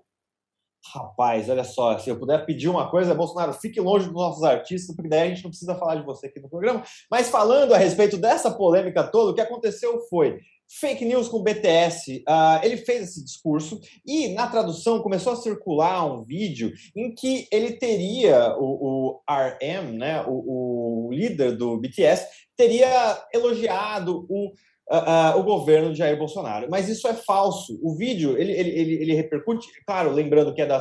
Rapaz, olha só, se eu puder pedir uma coisa, Bolsonaro, fique longe dos nossos artistas, porque daí a gente não precisa falar de você aqui no programa. Mas falando a respeito dessa polêmica toda, o que aconteceu foi fake news com o BTS. Uh, ah, ele fez esse discurso e na tradução começou a circular um vídeo em que ele teria o, o RM, né, o, o líder do BTS, teria elogiado o uh, uh, o governo de Jair Bolsonaro. Mas isso é falso. O vídeo, ele, ele, ele, ele repercute, claro, lembrando que é da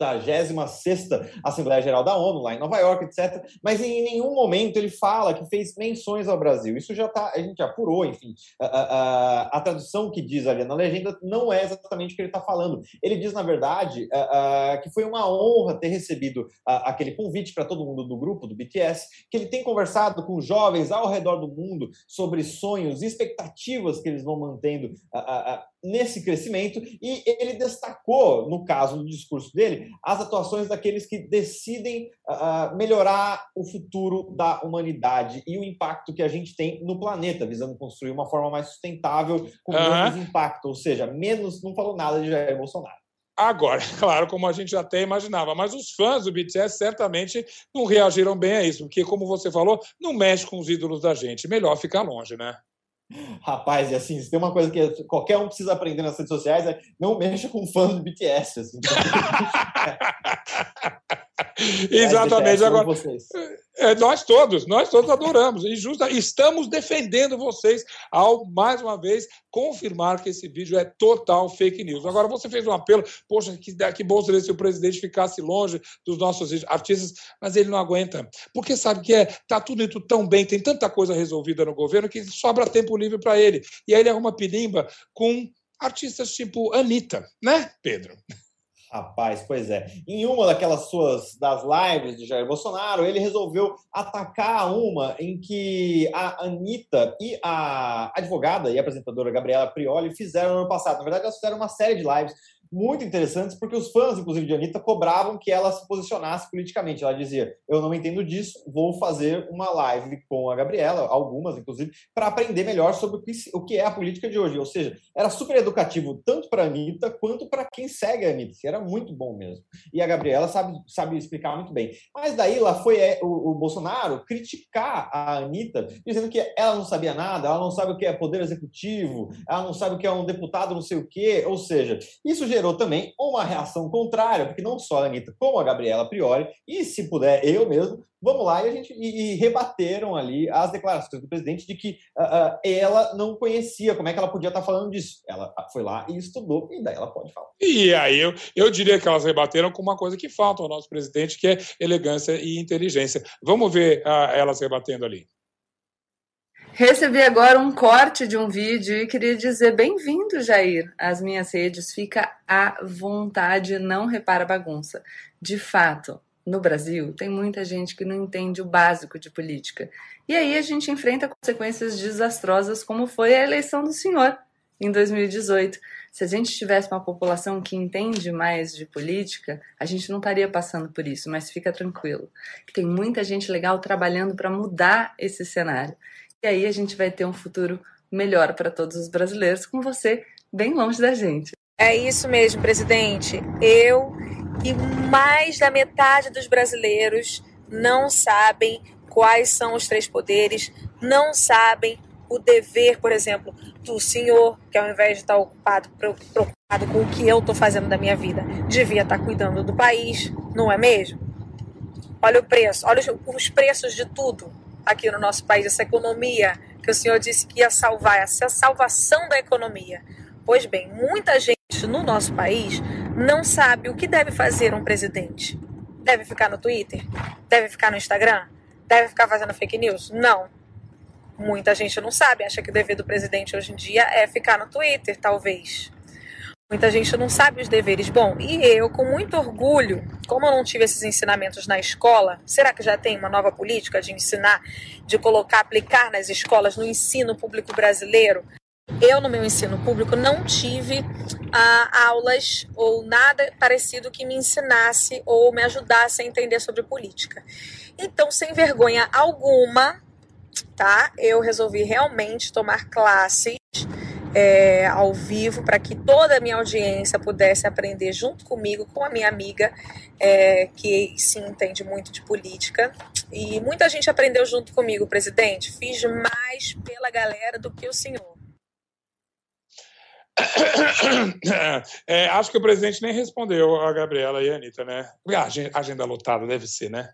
76 Assembleia Geral da ONU, lá em Nova York, etc. Mas em nenhum momento ele fala que fez menções ao Brasil. Isso já tá, a gente apurou, enfim. A, a, a tradução que diz ali na legenda não é exatamente o que ele está falando. Ele diz, na verdade, a, que foi uma honra ter recebido aquele convite para todo mundo do grupo, do BTS, que ele tem conversado com jovens ao redor do mundo sobre sonhos e expectativas que eles vão mantendo nesse crescimento e ele destacou, no caso do discurso dele, as atuações daqueles que decidem uh, melhorar o futuro da humanidade e o impacto que a gente tem no planeta, visando construir uma forma mais sustentável com uhum. menos impacto, ou seja, menos, não falou nada de Jair Bolsonaro. Agora, claro, como a gente até imaginava, mas os fãs do BTS certamente não reagiram bem a isso, porque, como você falou, não mexe com os ídolos da gente. Melhor ficar longe, né? Rapaz, e assim, se tem uma coisa que qualquer um precisa aprender nas redes sociais é não mexa com fã do BTS. Assim. Exatamente. Agora, é, nós todos, nós todos adoramos. E justa, estamos defendendo vocês ao, mais uma vez, confirmar que esse vídeo é total fake news. Agora, você fez um apelo, poxa, que, que bom seria se o presidente ficasse longe dos nossos artistas, mas ele não aguenta. Porque sabe que é, tá tudo indo tão bem, tem tanta coisa resolvida no governo que sobra tempo livre para ele. E aí ele arruma pilimba com artistas tipo Anitta, né, Pedro? Rapaz, pois é. Em uma daquelas suas das lives de Jair Bolsonaro, ele resolveu atacar uma em que a Anitta e a advogada e apresentadora Gabriela Prioli fizeram no ano passado. Na verdade, elas fizeram uma série de lives muito interessantes, porque os fãs, inclusive de Anitta, cobravam que ela se posicionasse politicamente. Ela dizia: Eu não entendo disso, vou fazer uma live com a Gabriela, algumas, inclusive, para aprender melhor sobre o que, é a política de hoje. Ou seja, era super educativo tanto para a Anitta quanto para quem segue a Anitta, era muito bom mesmo. E a Gabriela sabe, sabe explicar muito bem. Mas daí lá foi é, o, o Bolsonaro criticar a Anitta, dizendo que ela não sabia nada, ela não sabe o que é poder executivo, ela não sabe o que é um deputado não sei o quê. Ou seja, isso gerou também uma reação contrária, porque não só a Anitta, como a Gabriela Priori, e se puder, eu mesmo, vamos lá e a gente e, e rebateram ali as declarações do presidente de que uh, uh, ela não conhecia como é que ela podia estar falando disso. Ela foi lá e estudou, e daí ela pode falar. E aí eu, eu diria que elas rebateram com uma coisa que falta ao nosso presidente, que é elegância e inteligência. Vamos ver uh, elas rebatendo ali. Recebi agora um corte de um vídeo e queria dizer bem-vindo, Jair, às minhas redes. Fica à vontade, não repara bagunça. De fato, no Brasil, tem muita gente que não entende o básico de política. E aí a gente enfrenta consequências desastrosas, como foi a eleição do senhor em 2018. Se a gente tivesse uma população que entende mais de política, a gente não estaria passando por isso, mas fica tranquilo. Tem muita gente legal trabalhando para mudar esse cenário. E aí a gente vai ter um futuro melhor para todos os brasileiros, com você bem longe da gente. É isso mesmo, presidente. Eu e mais da metade dos brasileiros não sabem quais são os três poderes, não sabem o dever, por exemplo, do senhor, que ao invés de estar ocupado, preocupado com o que eu estou fazendo da minha vida, devia estar cuidando do país, não é mesmo? Olha o preço, olha os preços de tudo aqui no nosso país, essa economia que o senhor disse que ia salvar, essa salvação da economia. Pois bem, muita gente no nosso país não sabe o que deve fazer um presidente. Deve ficar no Twitter? Deve ficar no Instagram? Deve ficar fazendo fake news? Não. Muita gente não sabe, acha que o dever do presidente hoje em dia é ficar no Twitter, talvez. Muita gente não sabe os deveres. Bom, e eu, com muito orgulho, como eu não tive esses ensinamentos na escola, será que já tem uma nova política de ensinar, de colocar, aplicar nas escolas, no ensino público brasileiro? Eu, no meu ensino público, não tive ah, aulas ou nada parecido que me ensinasse ou me ajudasse a entender sobre política. Então, sem vergonha alguma, tá? Eu resolvi realmente tomar classes é, ao vivo para que toda a minha audiência pudesse aprender junto comigo, com a minha amiga, é, que sim entende muito de política. E muita gente aprendeu junto comigo, presidente. Fiz mais pela galera do que o senhor. É, acho que o presidente nem respondeu a Gabriela e a Anitta, né? A agenda lotada deve ser, né?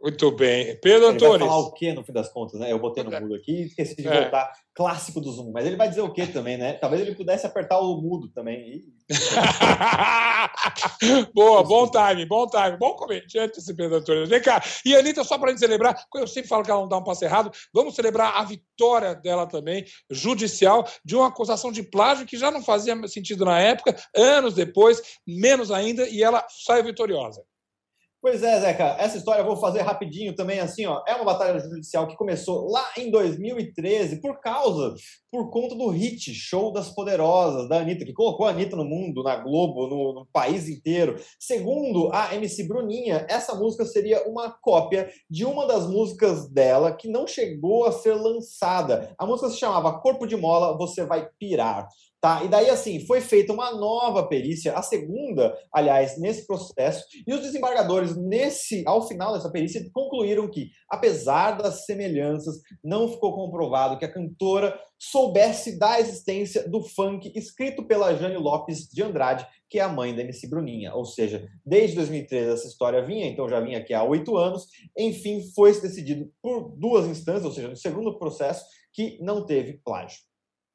Muito bem. Pedro ele Antunes. Vai falar o quê no fim das contas, né? Eu botei no mudo aqui e esqueci de É. voltar. Clássico do Zoom. Mas ele vai dizer o quê também, né? Talvez ele pudesse apertar o mudo também. Boa, bom time, bom time. Bom comediante esse Pedro Antunes. Vem cá. E a Anitta, só para a gente celebrar, eu sempre falo que ela não dá um passo errado, vamos celebrar a vitória dela também, judicial, de uma acusação de plágio que já não fazia sentido na época, anos depois, menos ainda, e ela sai vitoriosa. Pois é, Zeca, essa história eu vou fazer rapidinho também, assim, ó. É uma batalha judicial que começou lá em 2013 por causa, por conta do hit Show das Poderosas, da Anitta, que colocou a Anitta no mundo, na Globo, no, no país inteiro. Segundo a MC Bruninha, essa música seria uma cópia de uma das músicas dela que não chegou a ser lançada. A música se chamava Corpo de Mola, Você Vai Pirar. Tá? E daí, assim, foi feita uma nova perícia, a segunda, aliás, nesse processo, e os desembargadores, nesse, ao final dessa perícia, concluíram que, apesar das semelhanças, não ficou comprovado que a cantora soubesse da existência do funk escrito pela Jane Lopes de Andrade, que é a mãe da MC Bruninha. Ou seja, desde 2013 essa história vinha, então já vinha aqui há oito anos. Enfim, foi decidido por duas instâncias, ou seja, no segundo processo, que não teve plágio.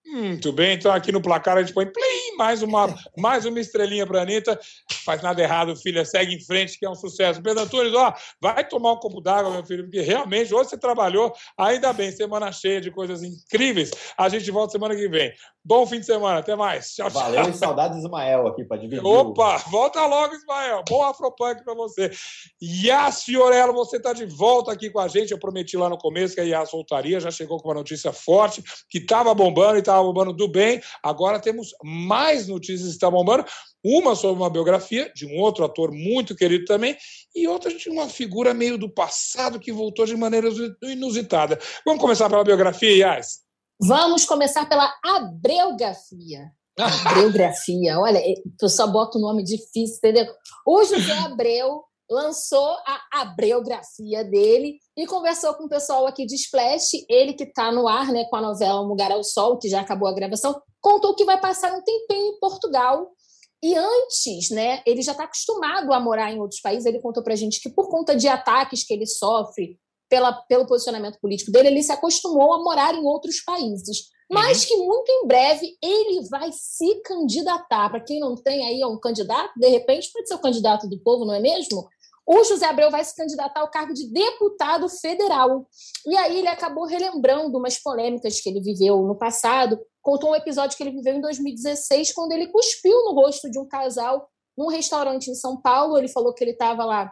Muito bem, então aqui no placar a gente põe plim, mais uma, mais uma estrelinha para a Anitta. Faz nada errado, filha, segue em frente, que é um sucesso. Pedro Antunes, ó, vai tomar um copo d'água, meu filho, porque realmente hoje você trabalhou, ainda bem, semana cheia de coisas incríveis. A gente volta semana que vem. Bom fim de semana, até mais. Tchau, tchau. Valeu e saudades Ismael aqui para dividir. Opa, volta logo, Ismael. Bom Afropunk para você. Yas Fiorello, você está de volta aqui com a gente. Eu prometi lá no começo que a Yas voltaria, já chegou com uma notícia forte, que estava bombando e estava bombando do bem. Agora temos mais notícias que estão bombando. Uma sobre uma biografia de um outro ator muito querido também, e outra de uma figura meio do passado que voltou de maneira inusitada. Vamos começar pela biografia, Yas? Vamos começar pela Abreografia. Abreografia, olha, eu só boto o nome difícil, entendeu? O José Abreu lançou a Abreografia dele e conversou com o pessoal aqui de Splash, ele que está no ar né, com a novela Um Lugar ao Sol, que já acabou a gravação, contou que vai passar um tempinho em Portugal. E antes, né, ele já está acostumado a morar em outros países. Ele contou para a gente que, por conta de ataques que ele sofre pela, pelo posicionamento político dele, ele se acostumou a morar em outros países. Mas uhum. que muito em breve ele vai se candidatar. Para quem não tem aí um candidato, de repente pode ser o candidato do povo, não é mesmo? O José Abreu vai se candidatar ao cargo de deputado federal. E aí ele acabou relembrando umas polêmicas que ele viveu no passado. Contou um episódio que ele viveu em 2016, quando ele cuspiu no rosto de um casal num restaurante em São Paulo. Ele falou que ele estava lá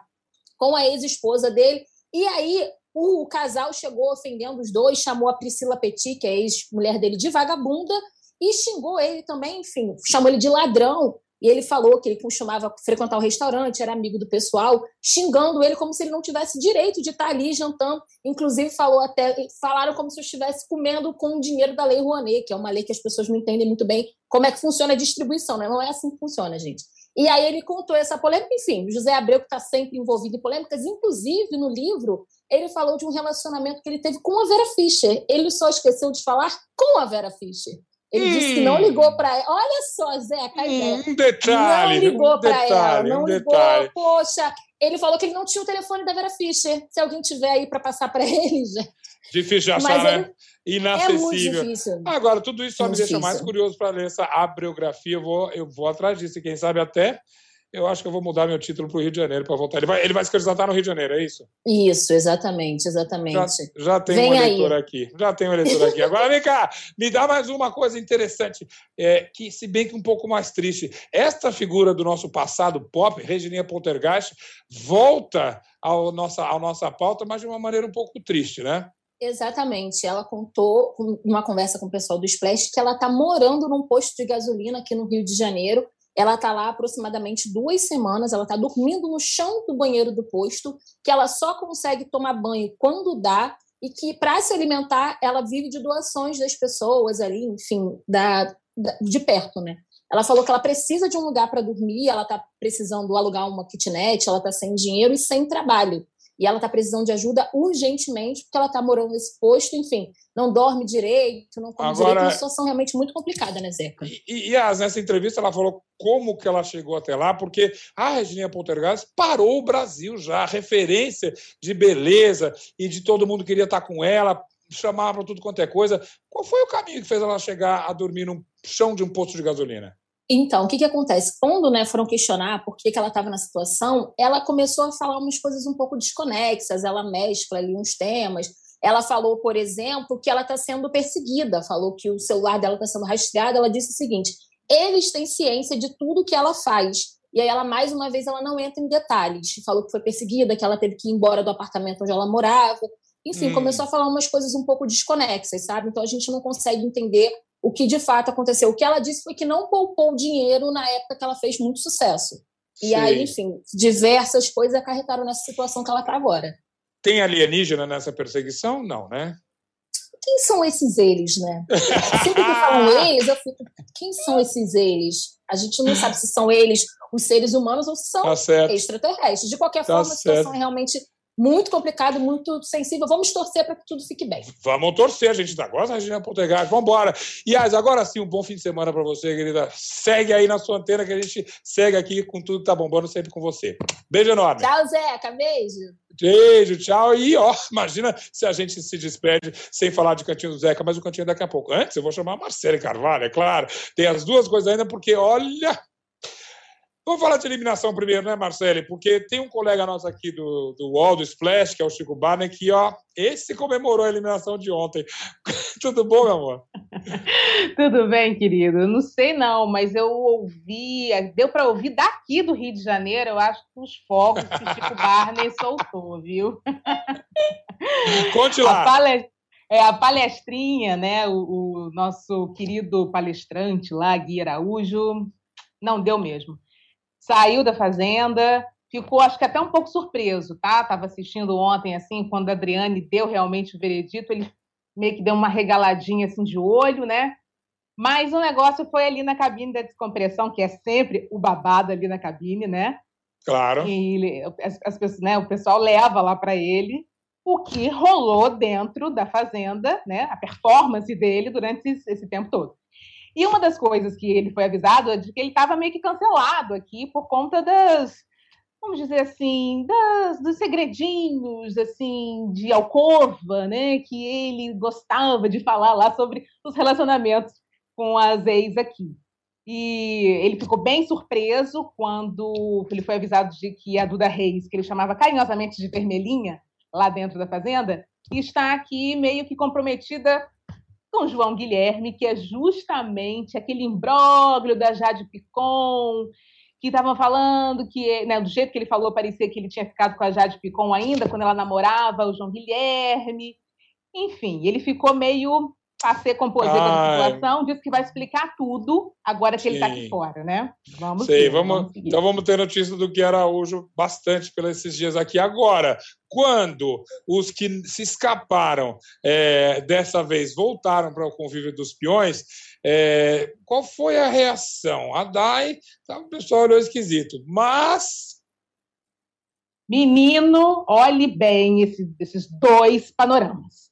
com a ex-esposa dele. E aí o casal chegou ofendendo os dois, chamou a Priscila Petit, que é a ex-mulher dele, de vagabunda, e xingou ele também, enfim, chamou ele de ladrão. E ele falou que ele costumava frequentar o restaurante, era amigo do pessoal, xingando ele como se ele não tivesse direito de estar ali jantando. Inclusive, falou até, falaram como se eu estivesse comendo com o dinheiro da Lei Rouanet, que é uma lei que as pessoas não entendem muito bem como é que funciona a distribuição, né? Não é assim que funciona, gente. E aí ele contou essa polêmica, enfim, José Abreu, que está sempre envolvido em polêmicas, inclusive no livro, ele falou de um relacionamento que ele teve com a Vera Fischer. Ele só esqueceu de falar com a Vera Fischer. Ele hum. disse que não ligou para ela. Olha só, Zé, hum, um detalhe. Não ligou um para ela, não um ligou. Detalhe. Poxa, ele falou que ele não tinha o telefone da Vera Fischer. Se alguém tiver aí para passar para ele, já. Difícil de achar, Mas né? Inacessível. É muito difícil. Agora, tudo isso só É me deixa difícil. mais curioso para ler essa abriografia. Eu vou, eu vou atrás disso. E quem sabe até eu acho que eu vou mudar meu título para o Rio de Janeiro para voltar. Ele vai, ele vai se candidatar no Rio de Janeiro, é isso? Isso, exatamente, exatamente. Já, já tem Vem um aí. eleitor aqui. Já tem um eleitor aqui. Agora vem cá, me dá mais uma coisa interessante, é, que se bem que um pouco mais triste. Esta figura do nosso passado pop, Regininha Poltergeist, volta ao nossa, à nossa pauta, mas de uma maneira um pouco triste, né? Exatamente. Ela contou, com uma conversa com o pessoal do Splash, que ela está morando num posto de gasolina aqui no Rio de Janeiro. Ela está lá aproximadamente duas semanas. Ela está dormindo no chão do banheiro do posto, que ela só consegue tomar banho quando dá e que, para se alimentar, ela vive de doações das pessoas ali, enfim, da, da- de perto, né? Ela falou que ela precisa de um lugar para dormir, ela está precisando alugar uma kitnet, ela está sem dinheiro e sem trabalho. E ela está precisando de ajuda urgentemente, porque ela está morando nesse posto, enfim, não dorme direito, não come Agora- direito, uma situação realmente muito complicada, né, Zeca? E, e as- nessa entrevista ela falou como que ela chegou até lá, porque a Regininha Poltergeist parou o Brasil já, referência de beleza e de todo mundo queria estar com ela, chamava para tudo quanto é coisa. Qual foi o caminho que fez ela chegar a dormir no chão de um posto de gasolina? Então, o que, que acontece? Quando né, foram questionar por que, que ela estava na situação, ela começou a falar umas coisas um pouco desconexas, ela mescla ali uns temas. Ela falou, por exemplo, que ela está sendo perseguida, falou que o celular dela está sendo rastreado. Ela disse o seguinte: eles têm ciência de tudo que ela faz. E aí ela, mais uma vez, ela não entra em detalhes. Falou que foi perseguida, que ela teve que ir embora do apartamento onde ela morava. Enfim, Hum. começou a falar umas coisas um pouco desconexas, sabe? Então a gente não consegue entender o que de fato aconteceu. O que ela disse foi que não poupou dinheiro na época que ela fez muito sucesso. E Sei. aí, enfim, diversas coisas acarretaram nessa situação que ela está agora. Tem alienígena nessa perseguição? Não, né? quem são esses eles, né? Sempre que falam eles, eu fico, quem são esses eles? A gente não sabe se são eles os seres humanos ou se são tá extraterrestres. De qualquer Tá forma, a situação certo. é realmente muito complicada, muito sensível. Vamos torcer para que tudo fique bem. Vamos torcer, a gente gosta da Regina Poltergeist. Vamos embora. Yas, agora sim, um bom fim de semana para você, querida. Segue aí na sua antena que a gente segue aqui com tudo que tá bombando sempre com você. Beijo enorme. Tchau, Zeca. Beijo. Beijo, tchau. E, ó, imagina se a gente se despede sem falar de Cantinho do Zeca, mas o Cantinho é daqui a pouco. Antes, eu vou chamar a Marcele Carvalho, é claro. Tem as duas coisas ainda, porque, olha... Vamos falar de eliminação primeiro, né, Marcele? Porque tem um colega nosso aqui do, do UOL, do Splash, que é o Chico Barney, que, ó, esse comemorou a eliminação de ontem. Tudo bom, meu amor? Tudo bem, querido? Não sei não, mas eu ouvi, deu para ouvir daqui do Rio de Janeiro, eu acho que os fogos que o Chico Barney soltou, viu? Conte A, lá. pale- é, a palestrinha, né? O, o nosso querido palestrante lá, Gui Araújo, não deu mesmo. Saiu da fazenda, ficou acho que até um pouco surpreso, tá? Tava assistindo ontem, assim, quando a Adriane deu realmente o veredito, ele meio que deu uma regaladinha assim de olho, né? Mas o negócio foi ali na cabine da descompressão, que é sempre o babado ali na cabine, né? Claro. E ele- as, as pessoas, né, o pessoal leva lá para ele o que rolou dentro da fazenda, né? A performance dele durante esse, esse tempo todo. E uma das coisas que ele foi avisado é de que ele estava meio que cancelado aqui por conta das, vamos dizer assim, das, dos segredinhos assim de alcova, né? Que ele gostava de falar lá sobre os relacionamentos com as ex aqui. E ele ficou bem surpreso quando ele foi avisado de que a Duda Reis, que ele chamava carinhosamente de vermelhinha, lá dentro da fazenda, está aqui meio que comprometida com João Guilherme, que é justamente aquele imbróglio da Jade Picon, que estavam falando que, né, do jeito que ele falou, parecia que ele tinha ficado com a Jade Picon ainda, quando ela namorava o João Guilherme. Enfim, ele ficou meio a ser compositor da situação, disse que vai explicar tudo agora que ele está Sim. aqui fora, né? Vamos Sei, ver, vamos, seguir. então vamos ter notícia do Gui Araújo bastante pelos esses dias aqui. Agora, quando os que se escaparam é, dessa vez voltaram para o convívio dos peões, é, qual foi a reação? A Dai, tá, o pessoal olhou esquisito, mas Menino, olhe bem esse- esses dois panoramas.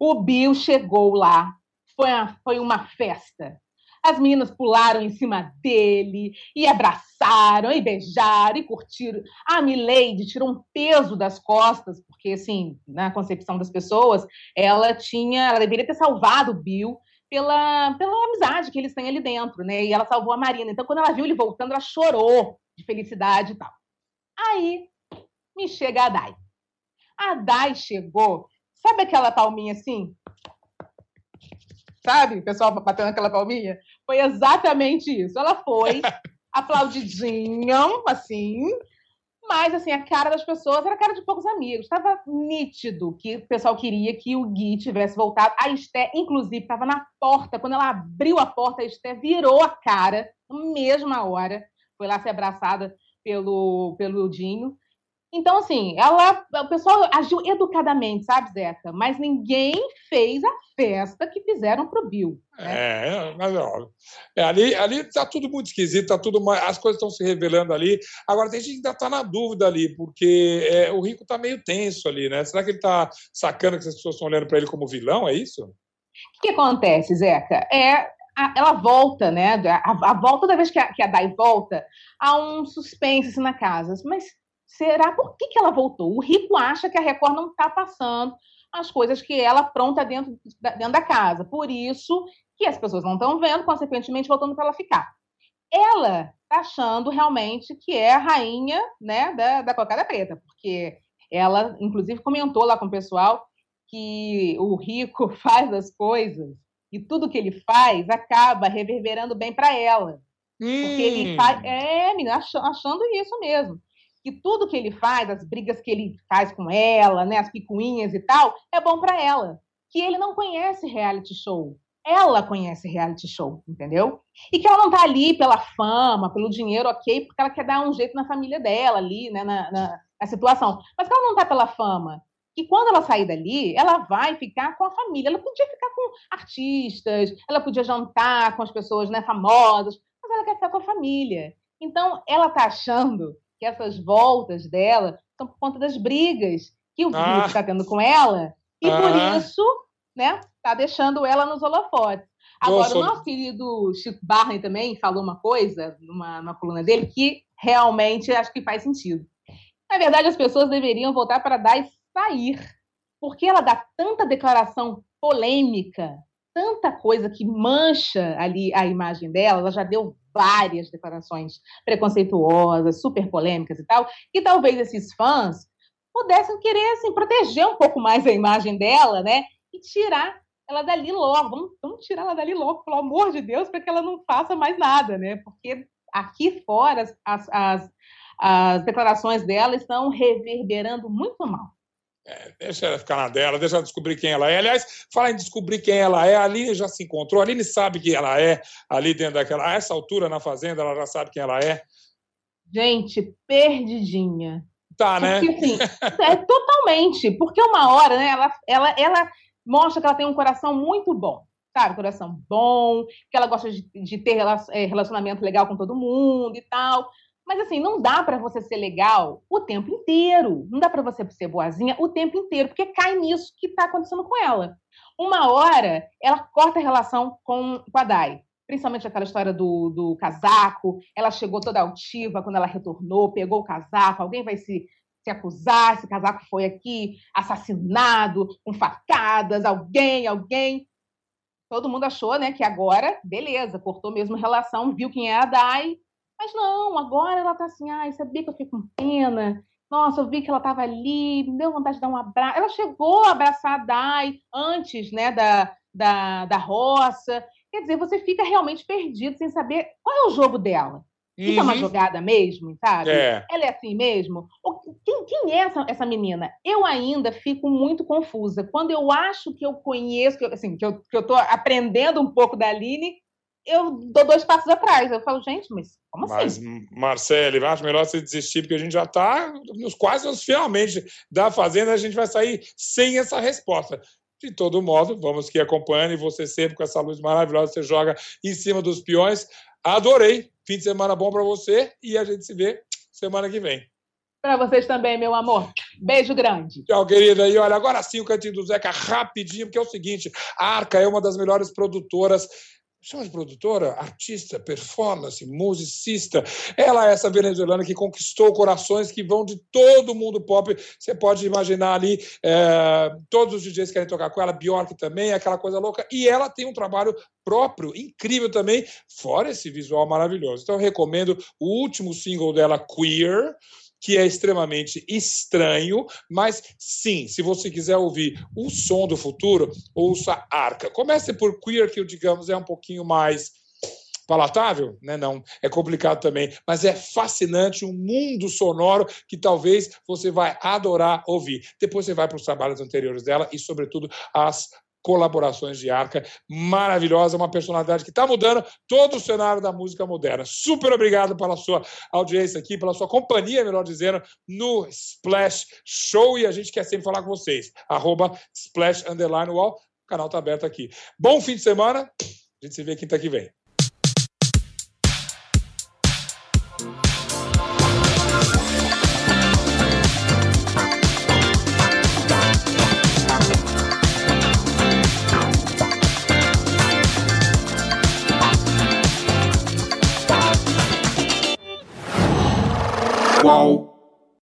O Bill chegou lá, foi uma, foi uma festa. As meninas pularam em cima dele e abraçaram e beijaram e curtiram. A Milady tirou um peso das costas, porque, assim, na concepção das pessoas, ela tinha, ela deveria ter salvado o Bill pela, pela amizade que eles têm ali dentro, né? E ela salvou a Marina. Então, quando ela viu ele voltando, ela chorou de felicidade e tal. Aí me chega a Dai. A Dai chegou, sabe aquela palminha assim? Sabe? O pessoal batendo aquela palminha? Foi exatamente isso. Ela foi aplaudidinha, assim, mas assim, a cara das pessoas era a cara de poucos amigos. Estava nítido que o pessoal queria que o Gui tivesse voltado. A Esté, inclusive, estava na porta. Quando ela abriu a porta, a Esté virou a cara na mesma hora. Foi lá ser abraçada pelo, pelo Dinho. Então, assim, ela, o pessoal agiu educadamente, sabe, Zeca? Mas ninguém fez a festa que fizeram pro Bill. É, mas é óbvio. É, ali, ali tá tudo muito esquisito, tá tudo, as coisas estão se revelando ali. Agora tem gente que ainda tá na dúvida ali, porque é, o Rico tá meio tenso ali, né? Será que ele tá sacando que as pessoas estão olhando para ele como vilão? É isso? O que acontece, Zeca? É, ela volta, né? A, a volta, toda vez que a, que a Dai volta, há um suspense assim, na casa. Mas será por que, que ela voltou? O Rico acha que a Record não está passando as coisas que ela pronta dentro da, dentro da casa. Por isso que as pessoas não estão vendo, consequentemente, voltando para ela ficar. Ela está achando realmente que é a rainha né, da, da cocada preta, porque ela, inclusive, comentou lá com o pessoal que o rico faz as coisas e tudo que ele faz acaba reverberando bem para ela. Porque ele faz. É, menina, ach- achando isso mesmo. Que tudo que ele faz, as brigas que ele faz com ela, né, as picuinhas e tal, é bom para ela. Que ele não conhece reality show. Ela conhece reality show, entendeu? E que ela não tá ali pela fama, pelo dinheiro, ok, porque ela quer dar um jeito na família dela ali, né, na, na, na situação. Mas que ela não tá pela fama. que quando ela sair dali, ela vai ficar com a família. Ela podia ficar com artistas, ela podia jantar com as pessoas né, famosas, mas ela quer ficar com a família. Então, ela está achando que essas voltas dela são por conta das brigas que o Felipe está tendo com ela, e Ah. por isso, né, tá deixando ela nos holofotes. Agora, Nossa. o nosso querido Chico Barney também falou uma coisa numa, numa coluna dele que realmente acho que faz sentido. Na verdade, as pessoas deveriam voltar para dar e sair, porque ela dá tanta declaração polêmica, tanta coisa que mancha ali a imagem dela, ela já deu várias declarações preconceituosas, super polêmicas e tal, que talvez esses fãs pudessem querer assim, proteger um pouco mais a imagem dela, né? E tirar ela dali logo. Vamos, vamos tirar ela dali logo, pelo amor de Deus, para que ela não faça mais nada, né? Porque aqui fora as, as, as, as declarações dela estão reverberando muito mal. Deixa ela ficar na dela, deixa ela descobrir quem ela é. Aliás, fala em descobrir quem ela é, a Aline já se encontrou, a Aline sabe quem ela é ali dentro daquela. A essa altura na fazenda, ela já sabe quem ela é. Gente, perdidinha. Tá, né? Porque, assim, é totalmente. Porque uma hora, né, ela, ela, ela mostra que ela tem um coração muito bom. Sabe, coração bom, que ela gosta de, de ter eh, relacionamento legal com todo mundo e tal. Mas assim, não dá para você ser legal o tempo inteiro. Não dá para você ser boazinha o tempo inteiro, porque cai nisso que está acontecendo com ela. Uma hora, ela corta a relação com, com a Dai. Principalmente aquela história do, do casaco. Ela chegou toda altiva quando ela retornou, pegou o casaco. Alguém vai se, se acusar, esse casaco foi aqui assassinado, com facadas, alguém, alguém. Todo mundo achou, né, que agora, beleza, cortou mesmo relação, viu quem é a Dai, mas não, agora ela tá assim, ai, sabia que eu fiquei com pena? Nossa, eu vi que ela tava ali, me deu vontade de dar um abraço. Ela chegou a abraçar a Dai antes, né, da, da, da roça. Quer dizer, você fica realmente perdido sem saber qual é o jogo dela. Isso é uma Uhum. jogada mesmo, sabe? É. Ela é assim mesmo? Quem, quem é essa, essa menina? Eu ainda fico muito confusa. Quando eu acho que eu conheço, que eu, assim, que eu, que eu tô aprendendo um pouco da Aline, eu dou dois passos atrás. Eu falo, gente, mas como Mas, assim? Marcele, acho melhor você desistir, porque a gente já está nos quase nos finalmente da Fazenda, a gente vai sair sem essa resposta. De todo modo, vamos que acompanhando e você sempre com essa luz maravilhosa, você joga em cima dos peões. Adorei. Fim de semana bom para você e a gente se vê semana que vem. Para vocês também, meu amor. Beijo grande. Tchau, querida. E olha, agora sim o Cantinho do Zeca, rapidinho, porque é o seguinte: a Arca é uma das melhores produtoras. Chama de produtora, artista, performance, musicista. Ela é essa venezuelana que conquistou corações que vão de todo mundo pop. Você pode imaginar ali, é, todos os DJs querem tocar com ela, Bjork também, aquela coisa louca. E ela tem um trabalho próprio, incrível também, fora esse visual maravilhoso. Então, eu recomendo o último single dela, Queer, que é extremamente estranho, mas sim, se você quiser ouvir o som do futuro, ouça Arca. Comece por Queer, que digamos é um pouquinho mais palatável, né? Não, é complicado também, mas é fascinante, um mundo sonoro que talvez você vai adorar ouvir. Depois você vai para os trabalhos anteriores dela e, sobretudo, as colaborações de Arca, maravilhosa, uma personalidade que está mudando todo o cenário da música moderna. Super obrigado pela sua audiência aqui, pela sua companhia, melhor dizendo, no Splash Show e a gente quer sempre falar com vocês. Arroba Splash Underline Wall, o canal está aberto aqui. Bom fim de semana, a gente se vê quinta que vem.